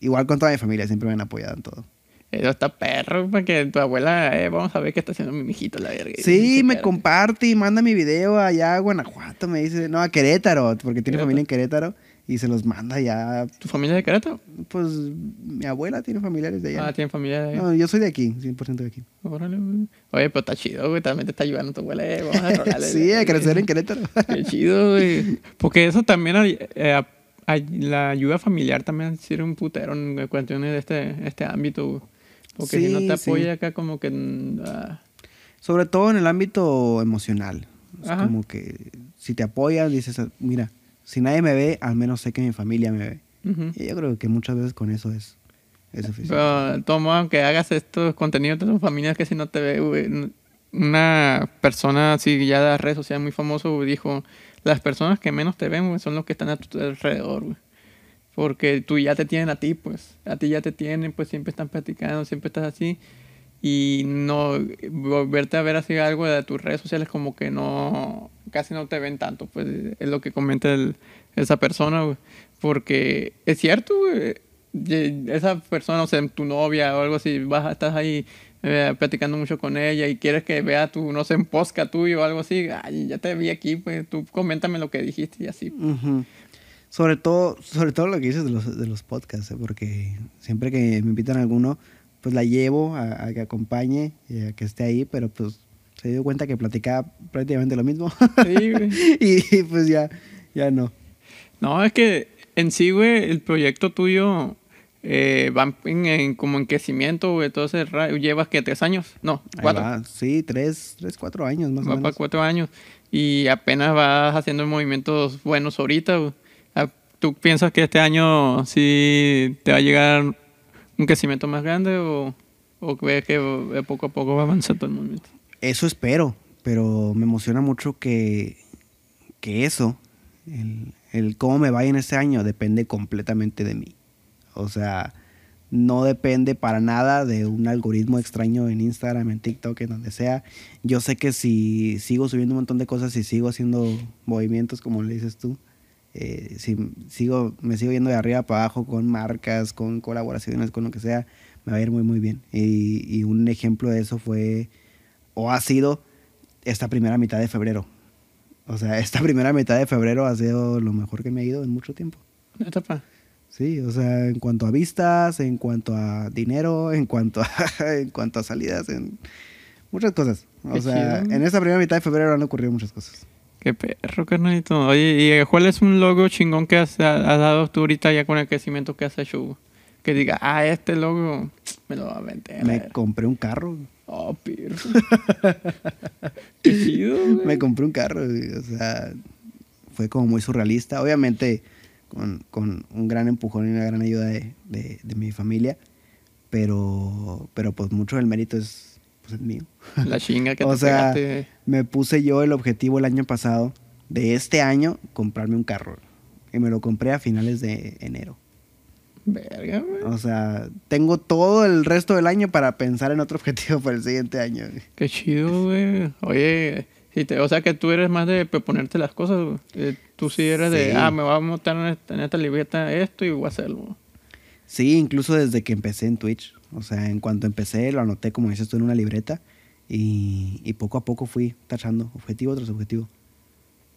Igual con toda mi familia, siempre me han apoyado en todo. Eso está perro, porque tu abuela, eh, vamos a ver qué está haciendo mi mijito, la verga. Sí, me perro. comparte y manda mi video allá a Guanajuato, me dice, no, a Querétaro, porque tiene familia en Querétaro y se los manda ya. ¿Tu familia de Querétaro? Pues mi abuela tiene familiares de allá. Ah, tiene familia de allá. No, yo soy de aquí, 100% de aquí. Órale, güey. Oye, pero está chido, güey. También te está ayudando tu abuela. eh, Vamos a rolarle. sí, a crecer en Querétaro. Qué chido, güey. Porque eso también, eh, la ayuda familiar también sirve un putero en cuestiones de este, este ámbito, güey. Porque si no Sí, te sí. apoya acá como que... mm, ah, Sobre todo en el ámbito emocional. Es como que si te apoyas, dices, mira, si nadie me ve, al menos sé que mi familia me ve. Y yo creo que muchas veces con eso es, es suficiente. Pero tomo, aunque hagas estos contenidos de familias que si no te ve, Una persona así ya de las redes sociales muy famoso dijo, las personas que menos te ven, son los que están a tu alrededor, güey. Porque tú ya te tienen a ti, pues. A ti ya te tienen, pues siempre están platicando, siempre estás así. Y no volverte a ver así algo de tus redes sociales como que no, casi no te ven tanto, pues es lo que comenta el- esa persona. Porque es cierto, Esa persona, o sea, tu novia o algo así, vas, estás ahí eh, platicando mucho con ella y quieres que vea tu, no sé, un posca tuyo o algo así, ay, ya te vi aquí, pues tú coméntame lo que dijiste y así. Ujú. Sobre todo, sobre todo lo que dices de los, de los podcasts, ¿eh? porque siempre que me invitan a alguno, pues la llevo a, a que acompañe y a que esté ahí, pero pues se dio cuenta que platicaba prácticamente lo mismo. Sí, güey. y pues ya, ya no. No, es que en sí, güey, el proyecto tuyo eh, va en, en- como en crecimiento, güey. Entonces, llevas que tres años, no, cuatro. va. Sí, tres, tres, cuatro años más o Va para menos. cuatro años. Y apenas vas haciendo movimientos buenos ahorita, güey. Ah, ¿Tú piensas que este año sí te va a llegar un crecimiento más grande o, o que poco a poco va avanzando el movimiento? Eso espero, pero me emociona mucho que, que eso, el, el cómo me vaya en este año, depende completamente de mí. O sea, no depende para nada de un algoritmo extraño en Instagram, en TikTok, en donde sea. Yo sé que si sigo subiendo un montón de cosas y sigo haciendo movimientos, como le dices tú, eh, si sigo, me sigo yendo de arriba para abajo con marcas, con colaboraciones, con lo que sea, me va a ir muy, muy bien. Y, y un ejemplo de eso fue, o ha sido, esta primera mitad de febrero. O sea, esta primera mitad de febrero ha sido lo mejor que me ha ido en mucho tiempo. Neta, pa. Sí, o sea, en cuanto a vistas, en cuanto a dinero, en cuanto a, en cuanto a salidas, en muchas cosas. O Qué sea, chido. en esta primera mitad de febrero han ocurrido muchas cosas. Qué perro, carnalito. Oye, ¿y cuál es un logo chingón que has, has dado tú ahorita ya con el crecimiento que has hecho? Que diga, ah, este logo me lo va a vender. Me compré un carro. Oh, pirro. Qué chido, güey. Me compré un carro, güey, o sea, fue como muy surrealista. Obviamente, con, con un gran empujón y una gran ayuda de, de- de mi familia, pero, pero pues mucho del mérito es, pues, es mío. La chinga que O te sea, pegaste. Me puse yo el objetivo el año pasado de este año comprarme un carro. Y me lo compré a finales de enero. Verga, güey. O sea, tengo todo el resto del año para pensar en otro objetivo para el siguiente año. güey. Qué chido, güey. Oye, si te- o sea que tú eres más de proponerte las cosas, güey. Eh, Tú sí eres de, ah, me voy a montar en esta, en esta libreta esto y voy a hacerlo. Sí, incluso desde que empecé en Twitch. O sea, en cuanto empecé, lo anoté, como dices tú, en una libreta. Y, y poco a poco fui tachando objetivo tras objetivo.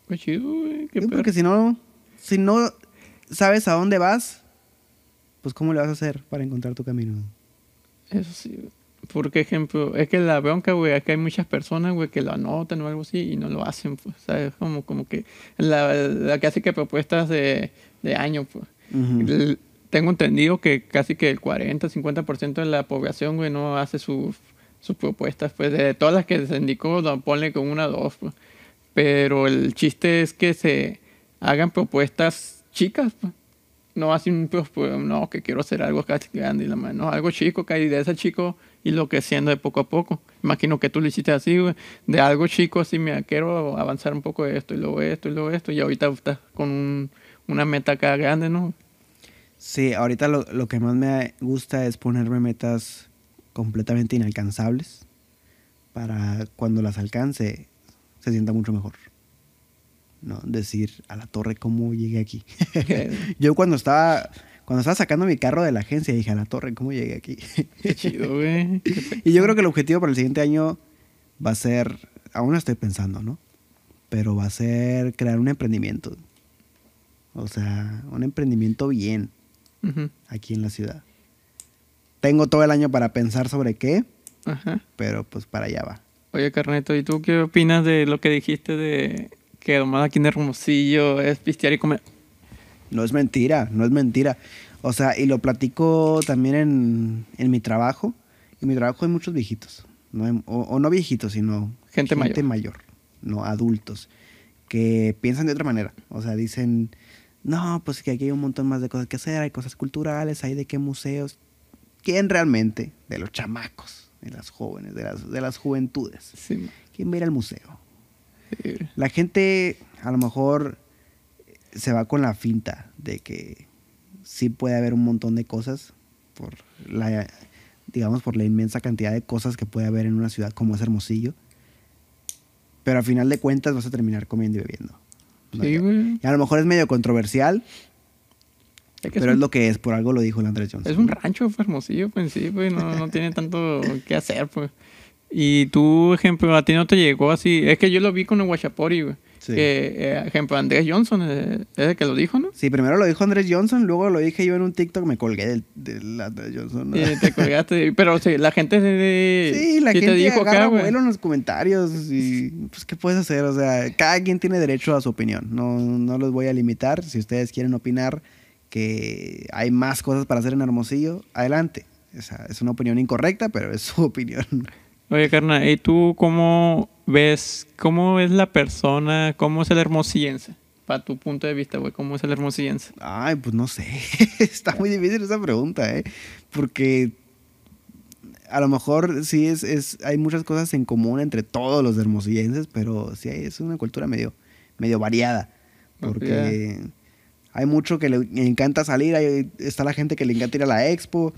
Qué chido, güey. Qué Sí, porque si no, si no sabes a dónde vas, pues ¿cómo le vas a hacer para encontrar tu camino? Eso sí. Porque, ejemplo, es que la bronca, güey, que hay muchas personas, güey, que lo anotan o algo así y no lo hacen, pues, ¿sabes? Como, como que la, la que hace que propuestas de, de año, pues. Ujú. El- Tengo entendido que casi que el 40, 50% de la población, güey, no hace sus, propuestas, pues, de todas las que se indicó, ponle con una o dos, pues. Pero el chiste es que se hagan propuestas chicas, pues. No así pues, pues, no, que quiero hacer algo casi grande y la madre, no, algo chico, que de ese chico y lo que de poco a poco. Imagino que tú lo hiciste así, güey, de algo chico, así, mira, quiero avanzar un poco esto y luego esto y luego esto, y ahorita estás con un- una meta acá grande, ¿no? Sí, ahorita lo, lo que más me gusta es ponerme metas completamente inalcanzables para cuando las alcance se sienta mucho mejor. ¿No? Decir a la torre cómo llegué aquí. Yo cuando estaba cuando estaba sacando mi carro de la agencia dije a la torre cómo llegué aquí. Qué chido, güey. Y yo creo que el objetivo para el siguiente año va a ser, aún no estoy pensando, ¿no? Pero va a ser crear un emprendimiento. O sea, un emprendimiento bien Ujú. aquí en la ciudad. Tengo todo el año para pensar sobre qué, Ajá. pero pues para allá va. Oye, Carneto, ¿y tú qué opinas de lo que dijiste de que nomás aquí en Hermosillo es pistear y comer? No es mentira, no es mentira. O sea, y lo platico también en, en mi trabajo. En mi trabajo hay muchos viejitos. No hay- o, o no viejitos, sino Gente mayor. mayor, no adultos, que piensan de otra manera. O sea, dicen, no, pues que aquí hay un montón más de cosas que hacer, hay cosas culturales, hay de qué museos. ¿Quién realmente? De los chamacos, de las jóvenes, de las, de las juventudes. Sí, ¿Quién va a ir al museo? sí. La gente a lo mejor se va con la finta de que sí puede haber un montón de cosas por la digamos por la inmensa cantidad de cosas que puede haber en una ciudad como es Hermosillo. Pero al final de cuentas vas a terminar comiendo y bebiendo. Sí, güey. Y a lo mejor es medio controversial, Es que pero es, lo que es, por algo lo dijo el Andrés Johnson. es un rancho, Hermosillo, pues sí, pues no, no tiene tanto que hacer, pues. Y tú, ejemplo, a ti no te llegó así. Es que yo lo vi con el Guachapori, güey. Sí. Que, eh, ejemplo, Andrés Johnson eh, es el que lo dijo, ¿no? Sí, primero lo dijo Andrés Johnson, luego lo dije yo en un TikTok, me colgué del, del Andrés Johnson. ¿no? Y te colgaste. Pero sí, la gente de, Sí, la sí gente te dijo agarra acá, en los comentarios y pues qué puedes hacer, o sea, cada quien tiene derecho a su opinión. No no los voy a limitar, si ustedes quieren opinar que hay más cosas para hacer en Hermosillo, adelante. O sea, es una opinión incorrecta, pero es su opinión. Oye, carnal, ¿y tú cómo ves, cómo es la persona, cómo es el hermosillense? Para tu punto de vista, güey, ¿cómo es el hermosillense? Ay, pues no sé. Está muy difícil esa pregunta, ¿eh? Porque a lo mejor sí es, es hay muchas cosas en común entre todos los hermosillenses, pero sí es una cultura medio, medio variada. Porque hay mucho que le encanta salir, hay- está la gente que le encanta ir a la expo,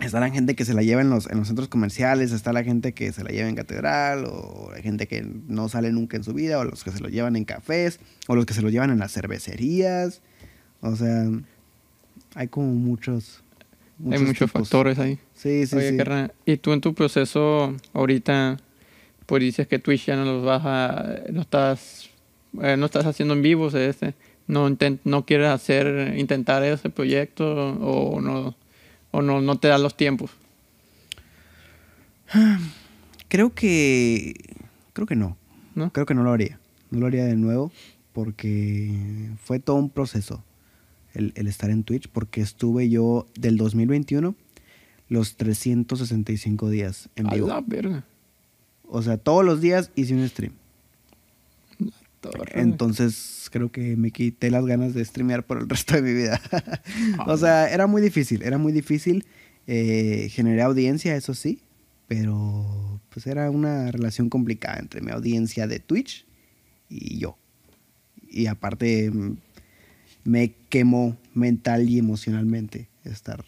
está la gente que se la lleva en los, en los centros comerciales, está la gente que se la lleva en catedral, o la gente que no sale nunca en su vida, o los que se lo llevan en cafés, o los que se lo llevan en las cervecerías. O sea, hay como muchos... Hay muchos tipos. factores ahí. Sí, sí, Oye, sí. carnal, ¿y tú en tu proceso ahorita, pues dices que Twitch ya no los vas a, no estás, eh, no estás haciendo en vivos este, no intent- no quieres hacer, intentar ese proyecto o no, o no, no te dan los tiempos? Creo que... Creo que no. ¿No? Creo que no lo haría. No lo haría de nuevo porque fue todo un proceso el, el estar en Twitch porque estuve yo del 2021 los 365 días en A vivo. la verga. O sea, todos los días hice un stream. Torre. Entonces creo que me quité las ganas de streamear por el resto de mi vida. Ah, o sea, era muy difícil, era muy difícil. Eh, generé audiencia, eso sí, pero pues era una relación complicada entre mi audiencia de Twitch y yo. y aparte mm, me quemó mental y emocionalmente estar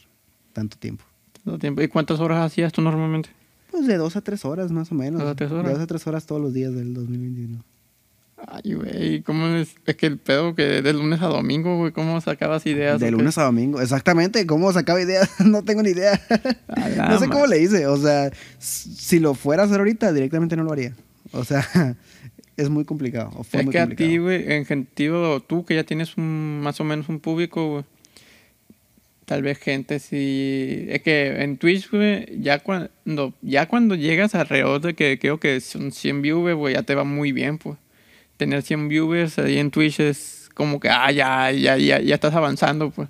tanto tiempo. Todo tiempo. ¿Y cuántas horas hacías tú normalmente? Pues de dos a tres horas más o menos. ¿Dos a tres horas? De dos a tres horas todos los días del 2021. Ay, güey, ¿cómo es? Es que el pedo que de lunes a domingo, güey, ¿cómo sacabas ideas? De lunes a domingo, exactamente. ¿Cómo sacaba ideas? no tengo ni idea. A no sé cómo le hice. O sea, si lo fuera a hacer ahorita, directamente no lo haría. O sea, es muy complicado. O fue Es muy que a complicado. ti, güey, en sentido, tú que ya tienes un, más o menos un público, güey, tal vez gente sí... Es que en Twitch, güey, ya cuando, ya cuando llegas alrededor de que creo que son 100 viewers, güey, ya te va muy bien, pues. Tener 100 viewers ahí en Twitch es como que, ah, ya, ya, ya, ya estás avanzando, pues.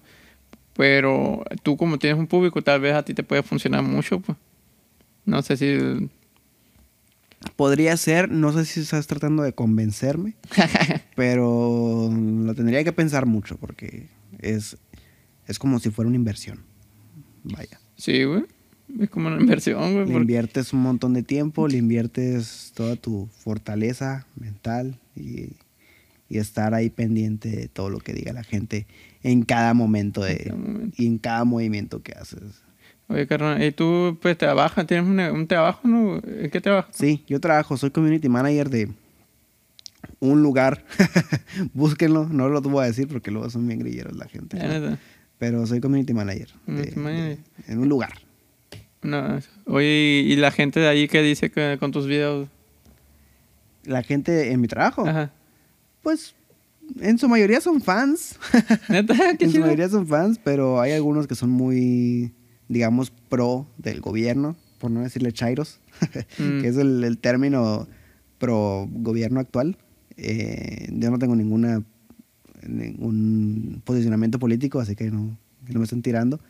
Pero tú como tienes un público, tal vez a ti te puede funcionar mucho, pues. No sé si... Podría ser, no sé si estás tratando de convencerme, pero lo tendría que pensar mucho porque es, es como si fuera una inversión. Vaya. sí, güey. Es como una inversión, güey. Le porque- inviertes un montón de tiempo, le inviertes toda tu fortaleza mental y, y estar ahí pendiente de todo lo que diga la gente en cada momento, de, En cada momento. y en cada movimiento que haces. Oye, carnal, ¿y tú pues trabajas? ¿Tienes un, un trabajo, no? ¿En qué trabajas? Sí, yo trabajo, soy community manager de un lugar. Búsquenlo, no lo voy a decir porque luego son bien grilleros la gente. Neta. Pero soy community manager. de- Community manager. de- en un lugar. No, oye, ¿y la gente de ahí qué dice con tus videos? La gente en mi trabajo, Ajá. pues en su mayoría son fans. ¿Neta? ¿Qué en su mayoría son fans, pero hay algunos que son muy, digamos, pro del gobierno, por no decirle chairos, Mm. que es el, el término pro gobierno actual. Eh, yo no tengo ninguna ningún posicionamiento político, así que no, que no me están tirando.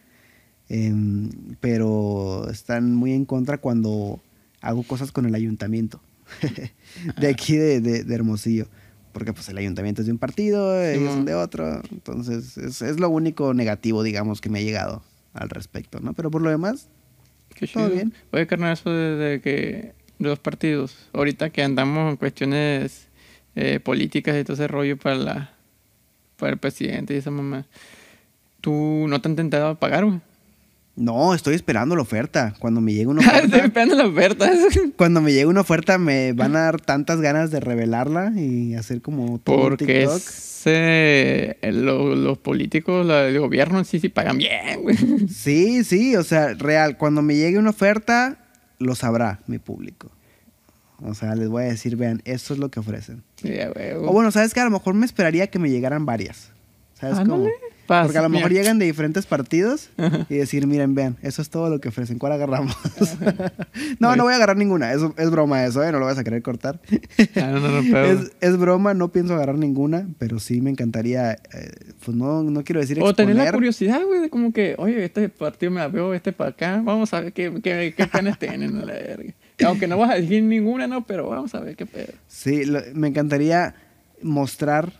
Em, pero están muy en contra cuando hago cosas con el ayuntamiento de aquí de, de- de Hermosillo. Porque pues el ayuntamiento es de un partido, ellos son de otro. Entonces es, es lo único negativo, digamos, que me ha llegado al respecto, ¿no? Pero por lo demás, Qué todo chido. bien. Oye, carnal, eso de, que los partidos, ahorita que andamos en cuestiones eh, políticas y todo ese rollo para la para el presidente y esa mamá, ¿tú no te han tentado a pagar, güey? No, estoy esperando la oferta. Cuando me llegue una Estoy oferta, esperando la oferta. cuando me llegue una oferta me van a dar tantas ganas de revelarla y hacer como todo un Porque TikTok. se- lo- los políticos, la- el gobierno sí, sí pagan bien, güey. Sí, sí, o sea, real, cuando me llegue una oferta, lo sabrá mi público. O sea, les voy a decir, vean, esto es lo que ofrecen. O bueno, ¿sabes que A lo mejor me esperaría que me llegaran varias. ¿Sabes cómo? Porque a lo mejor mira. llegan de diferentes partidos Ajá. y decir, miren, vean, eso es todo lo que ofrecen. ¿Cuál agarramos? no, no voy a agarrar ninguna. Eso es broma eso, ¿eh? No lo vas a querer cortar. Ah, no, no, no, pero- es, es broma, no pienso agarrar ninguna, pero sí me encantaría, eh, pues no, no quiero decir O tener la exponer. curiosidad, güey, de como que, oye, este partido me la veo, este para acá, vamos a ver qué, qué, qué planes tienen, a la verga. Aunque no vas a decir ninguna, no, pero vamos a ver qué pedo. Sí, lo- me encantaría mostrar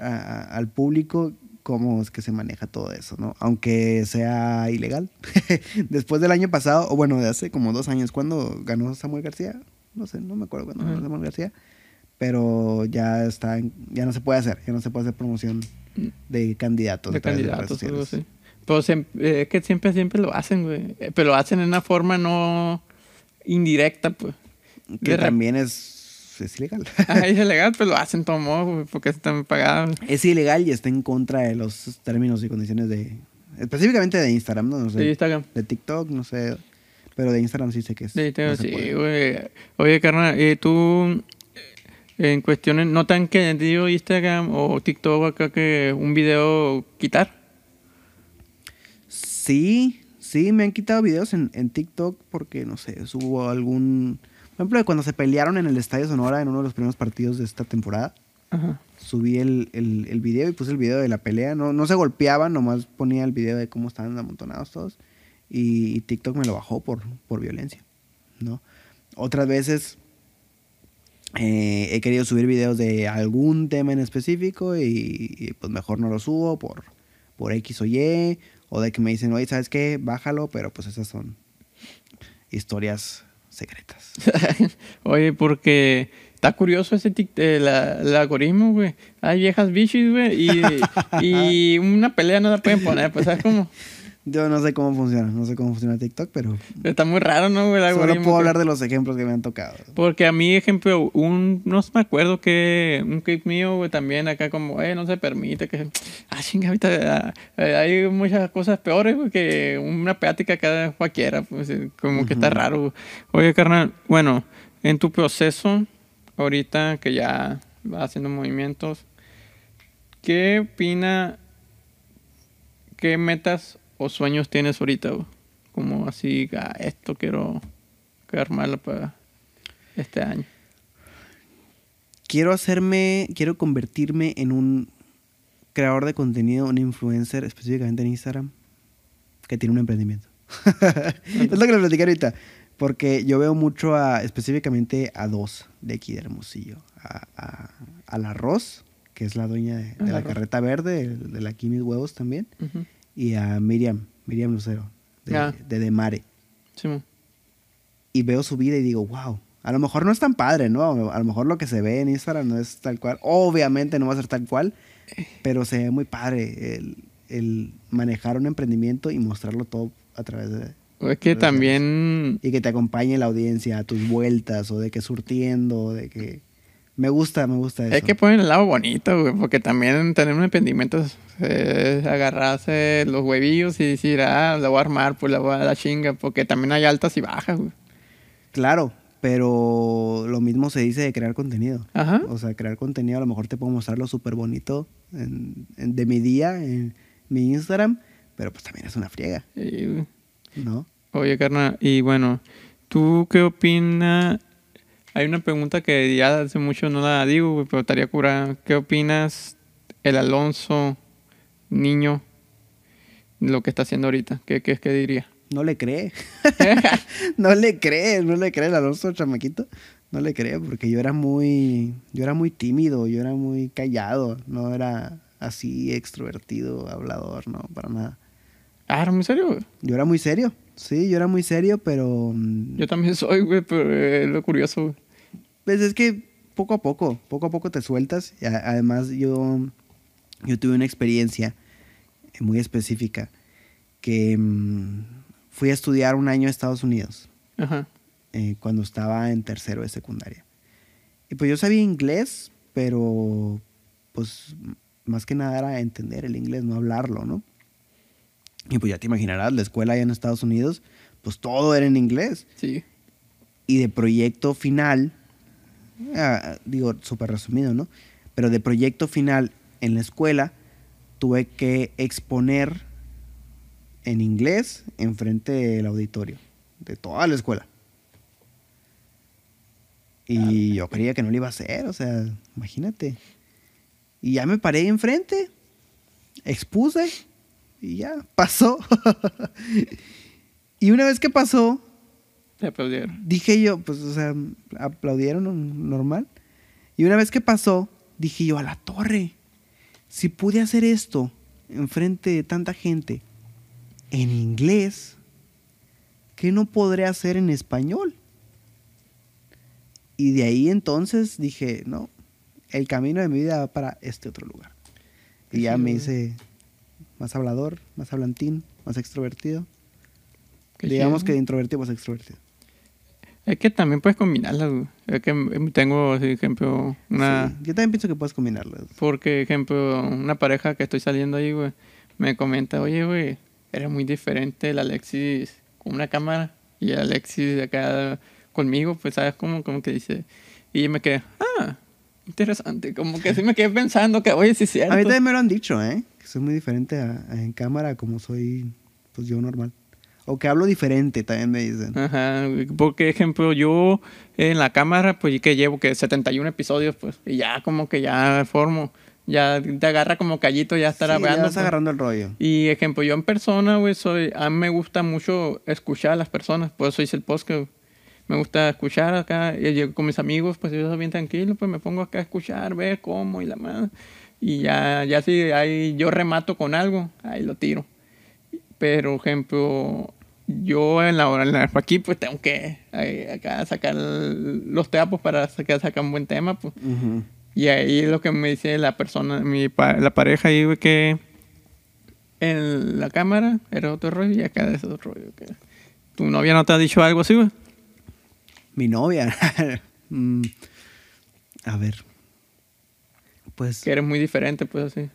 a- a- al público cómo es que se maneja todo eso, ¿no? Aunque sea ilegal. Después del año pasado, o bueno, de hace como dos años, cuando ganó Samuel García, no sé, no me acuerdo cuándo ganó. Samuel García, pero ya está, ya no se puede hacer, ya no se puede hacer promoción de candidatos. de candidatos algo así. Pero eh, es que siempre, siempre lo hacen, güey. Eh, Pero lo hacen en una forma no indirecta, pues. Que De también es, es ilegal. Ajá, es ilegal, pero lo hacen todo porque están pagados. es ilegal y está en contra de los términos y condiciones de, específicamente de Instagram, ¿no? No sé. De Instagram. De TikTok, no sé. Pero de Instagram sí sé que es. De Instagram, no sí, güey. Oye, carnal, eh, tú eh, en cuestiones, ¿no te han querido Instagram o TikTok acá que un video quitar? Sí, sí, me han quitado videos en, en TikTok porque, no sé, hubo algún... Por ejemplo, de cuando se pelearon en el Estadio Sonora en uno de los primeros partidos de esta temporada. Ajá. Subí el, el, el video y puse el video de la pelea. No, no se golpeaban, nomás ponía el video de cómo estaban amontonados todos. Y, y TikTok me lo bajó por, por violencia, ¿no? Otras veces eh, he querido subir videos de algún tema en específico y, y, pues mejor no lo subo por, por X o Y. O de que me dicen, oye, ¿sabes qué? Bájalo, pero pues esas son historias secretas. Oye, porque está curioso ese tic- eh, la- el algoritmo, güey. Hay viejas bichis, güey, y, y una pelea no la pueden poner, pues, ¿sabes cómo? Yo no sé cómo funciona, no sé cómo funciona TikTok, pero Está muy raro, ¿no? El solo puedo hablar de los ejemplos que me han tocado. Porque a mí, ejemplo, un, no me acuerdo que un clip mío, güey, también acá como, eh, no se permite que, ah, chinga, ahorita eh, hay muchas cosas peores, güey, que una plática acá cualquiera, pues, eh, como que está raro. güey. Oye, carnal, bueno, en tu proceso, ahorita que ya vas haciendo movimientos, ¿qué opina, qué metas o sueños tienes ahorita? Como así, ah, esto quiero, armarlo para este año. Quiero hacerme, quiero convertirme en un creador de contenido, un influencer, específicamente en Instagram, que tiene un emprendimiento. es lo que les platiqué ahorita. Porque yo veo mucho a, específicamente a dos de aquí de Hermosillo. A, a, a la Ros, que es la dueña de, la carreta verde, de la Aquí Mis Huevos también. Ujú. Y a Miriam, Miriam Lucero, de, Ah. de Demare. Simón. y veo su vida y digo, wow, a lo mejor no es tan padre, ¿no? A lo mejor lo que se ve en Instagram no es tal cual. Obviamente no va a ser tal cual, pero se ve muy padre el, el manejar un emprendimiento y mostrarlo todo a través de... Es que Redes también, Y que te acompañe la audiencia a tus vueltas o de que surtiendo, de que... Me gusta, me gusta eso. es que ponen el lado bonito, güey, porque también tener un emprendimiento es agarrarse los huevillos y decir, ah, la voy a armar, pues la voy a dar la chinga, porque también hay altas y bajas, güey. Claro, pero lo mismo se dice de crear contenido. Ajá. O sea, crear contenido a lo mejor te puedo mostrar lo súper bonito en- en- de mi día en mi Instagram, pero pues también es una friega, güey, ¿no? Oye, carnal, y bueno, ¿tú qué opinas? Hay una pregunta que ya hace mucho no la digo, güey, pero estaría curada. ¿Qué opinas el Alonso niño lo que está haciendo ahorita? ¿Qué, qué, qué diría? No le cree. no le cree, no le cree el Alonso chamaquito. No le cree porque yo era muy yo era muy tímido, yo era muy callado, no era así extrovertido, hablador, no, para nada. ah, ¿era muy serio, güey? Yo era muy serio. Sí, yo era muy serio, pero mm, Yo también soy, güey, pero es lo curioso, güey. Pues es que poco a poco, poco a poco te sueltas. Además yo, yo tuve una experiencia muy específica que mm, fui a estudiar un año a Estados Unidos Ajá. eh, cuando estaba en tercero de secundaria. Y pues yo sabía inglés, pero pues más que nada era entender el inglés, no hablarlo, ¿no? Y pues ya te imaginarás, la escuela allá en Estados Unidos, pues todo era en inglés Sí. y de proyecto final, ah, digo, súper resumido, ¿no? Pero de proyecto final en la escuela tuve que exponer en inglés enfrente del auditorio, de toda la escuela. Y yo creía que no lo iba a hacer, o sea, imagínate. Y ya me paré enfrente, expuse y ya, pasó. y una vez que pasó, Te aplaudieron. dije yo, pues, o sea, aplaudieron ¿no? normal. Y una vez que pasó, dije yo, a la torre, si pude hacer esto enfrente de tanta gente en inglés, ¿qué no podré hacer en español? Y de ahí entonces dije, no, el camino de mi vida va para este otro lugar. Y ya Sí, me hice más hablador, más hablantín, más extrovertido. Digamos que de introvertido más extrovertido. Es que también puedes combinarlas, güey. Es que mm, tengo, así, ejemplo, una... Sí, yo también pienso que puedes combinarlas. Porque, ejemplo, una pareja que estoy saliendo ahí, güey, me comenta, oye, güey, era muy diferente el Alexis con una cámara y el Alexis de acá conmigo, pues, ¿sabes? Como, como que dice... Y yo me quedé, ah, interesante. Como que sí me quedé pensando que, oye, sí es cierto. A mí también me lo han dicho, ¿eh? Que soy muy diferente a- a en cámara como soy, pues yo normal. O que hablo diferente, también me dicen. Ajá, porque ejemplo, yo en la cámara, pues que llevo que 71 episodios, pues, y ya como que ya formo, ya te agarra como callito ya estar Sí, ya hablando. vas pues. agarrando el rollo. Y ejemplo, yo en persona, güey, soy, a mí me gusta mucho escuchar a las personas, por eso hice el podcast. Me gusta escuchar acá, y yo con mis amigos, pues yo soy bien tranquilo, pues me pongo acá a escuchar, ver cómo y la más. Y ya, ya si ahí yo remato con algo, ahí lo tiro. Pero, ejemplo, yo en la hora en la- aquí pues tengo que acá sacar los teapos para sacar, sacar un buen tema, pues. Y ahí lo que me dice la persona, mi la pareja ahí, que en la cámara era otro rollo y acá es otro rollo. Que ¿Tu novia no te ha dicho algo así, güey? Mi novia. Mm, a ver. Pues Que eres muy diferente, pues así.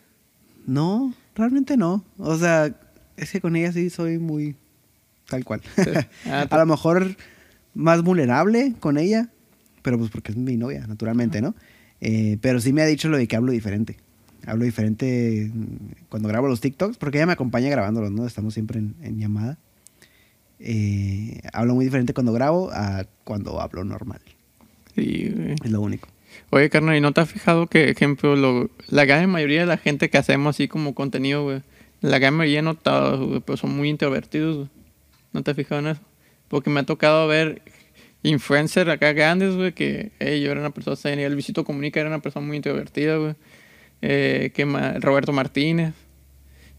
no, realmente no. O sea, es que con ella sí soy muy tal cual. Ah, a lo mejor más vulnerable con ella, pero pues porque es mi novia, naturalmente, ¿no? Eh, pero sí me ha dicho lo de que hablo diferente. Hablo diferente mm, cuando grabo los TikToks, porque ella me acompaña grabándolos, ¿no? Estamos siempre en, en llamada. Eh, hablo muy diferente cuando grabo a cuando hablo normal. Sí, güey. Es lo único. Oye, carnal, ¿y no te has fijado que, ejemplo, lo- la gran mayoría de la gente que hacemos así como contenido, güey, la gran mayoría no está, güey, pero son muy introvertidos, güey? ¿No te has fijado en eso? Porque me ha tocado ver influencers acá grandes, güey, que hey, yo era una persona seria. El Visito Comunica era una persona muy introvertida, güey. Eh, que ma- Roberto Martínez.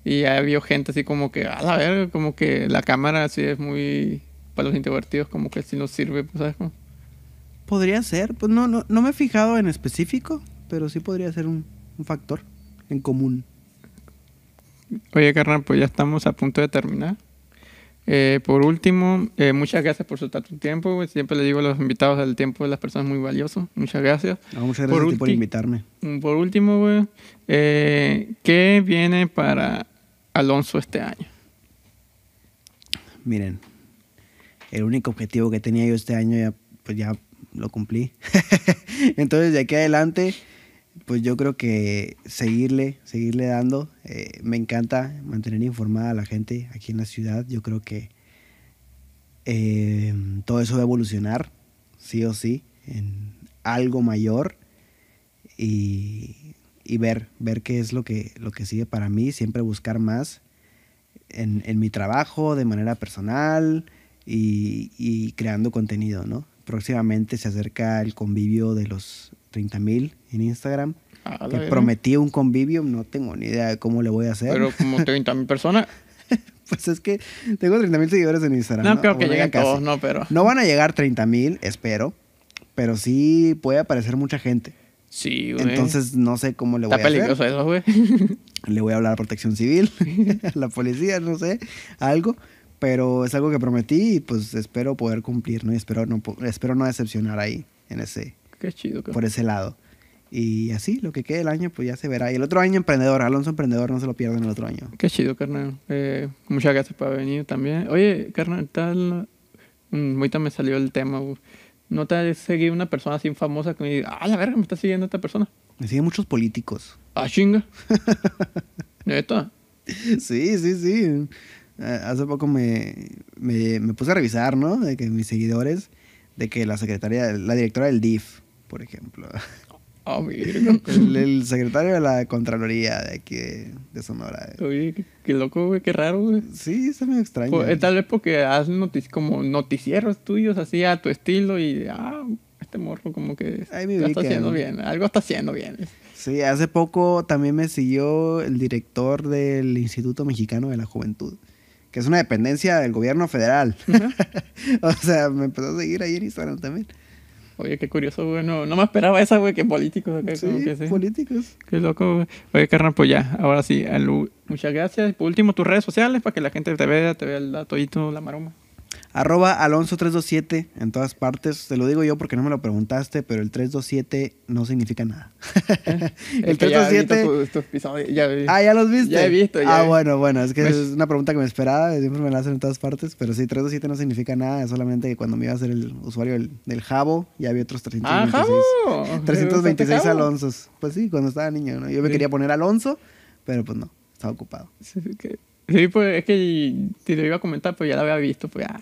Y ha habido gente así como que, a la verga, como que la cámara así es muy... Para los introvertidos como que sí nos sirve, pues, ¿sabes? cómo? Podría ser, pues no, no, no me he fijado en específico, pero sí podría ser un, un factor en común. Oye, carnal, pues ya estamos a punto de terminar. Eh, por último, eh, muchas gracias por soltar tu tiempo. güey. Siempre le digo a los invitados, el tiempo de las personas es muy valioso. Muchas gracias. No, muchas Por gracias a ti por invitarme. Mm, Por último, güey, eh, ¿qué viene para Alonso este año? Miren, el único objetivo que tenía yo este año ya, pues ya lo cumplí. Entonces, de aquí adelante, pues yo creo que seguirle, seguirle dando. Eh, me encanta mantener informada a la gente aquí en la ciudad. Yo creo que eh, todo eso va a evolucionar, sí o sí, en algo mayor. Y, ver, ver qué es lo que, lo que sigue para mí. Siempre buscar más en, en mi trabajo, de manera personal y, y creando contenido, ¿no? Próximamente se acerca el convivio de los 30 mil en Instagram. A la Que prometí un convivio, no tengo ni idea de cómo le voy a hacer. Pero como 30 mil personas. Pues es que tengo 30 mil seguidores en Instagram. No, creo que Bueno, lleguen todos, no, pero... No van a llegar 30 mil, espero. Pero sí puede aparecer mucha gente. Sí, güey. Entonces no sé cómo le voy Está a hacer. peligroso eso, güey. Le voy a hablar a protección civil, a la policía, no sé, algo. Pero es algo que prometí y pues espero poder cumplir, ¿no? Y espero no, espero no decepcionar ahí, en ese, Qué chido, cabrón. por ese lado. Y así, lo que quede el año, pues ya se verá. Y el otro año emprendedor, Alonso Emprendedor, no se lo pierdan el otro año. Qué chido, carnal. Eh, muchas gracias por haber venido también. Oye, carnal, tal... mm, Ahorita me salió el tema. ¿No te has seguido una persona así famosa que me diga, ah, la verga, me está siguiendo esta persona? Me siguen muchos políticos. Ah, chinga. Neta. Sí, sí, sí. Eh, Hace poco me, me, me puse a revisar, ¿no? De que mis seguidores, de que la secretaria, la directora del DIF, por ejemplo. Ah. El, el secretario de la Contraloría de aquí de, Sonora. Oye, qué, qué loco, güey, qué raro, güey. Sí, está medio extraño. Pues, eh, tal vez porque haces notic como noticieros tuyos así a tu estilo y, ah, este morro como que lo está haciendo bien. Algo está haciendo bien. Sí, hace poco también me siguió el director del Instituto Mexicano de la Juventud, que es una dependencia del gobierno federal. o sea, me empezó a seguir ahí en Instagram también. Oye, qué curioso, güey. No, no me esperaba esa, güey, que políticos acá. Sí, como que sí. políticos. Qué loco, güey. Oye, carnal, pues ya, ahora sí, Alu, muchas gracias. Por último, tus redes sociales para que la gente te vea, te vea el dato y todo, la maroma. Arroba Alonso327 en todas partes. Te lo digo yo porque no me lo preguntaste, pero el 327 no significa nada. Ya tu- tu ya vi. Ah, ¿ya los viste? Ya he visto, ya Ah, bueno, bueno, es que Me- es una pregunta que me esperaba, siempre me la hacen en todas partes, pero sí, 327 no significa nada, es solamente que cuando me iba a hacer el usuario del, del Jabo, ya había otros 326. ¡Ah, jabo! 326 Jabo. Alonsos. Pues sí, cuando estaba niño, ¿no? Yo me Sí. quería poner Alonso, pero pues no, estaba ocupado. Sí, que- sí, pues es que te lo iba a comentar, pues ya lo había visto, pues ya.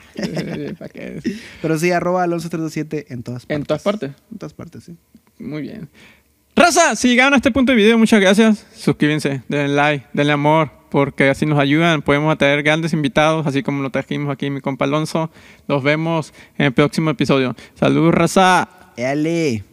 ¿Para qué? Pero sí, arroba Alonso327 en todas partes. En todas partes. En todas partes, sí. Muy bien. Raza, si llegaron a este punto del video, muchas gracias. Suscríbanse, denle like, denle amor, porque así nos ayudan. Podemos atraer grandes invitados, así como lo trajimos aquí mi compa Alonso. Los vemos en el próximo episodio. Saludos, Raza. ¡Éale!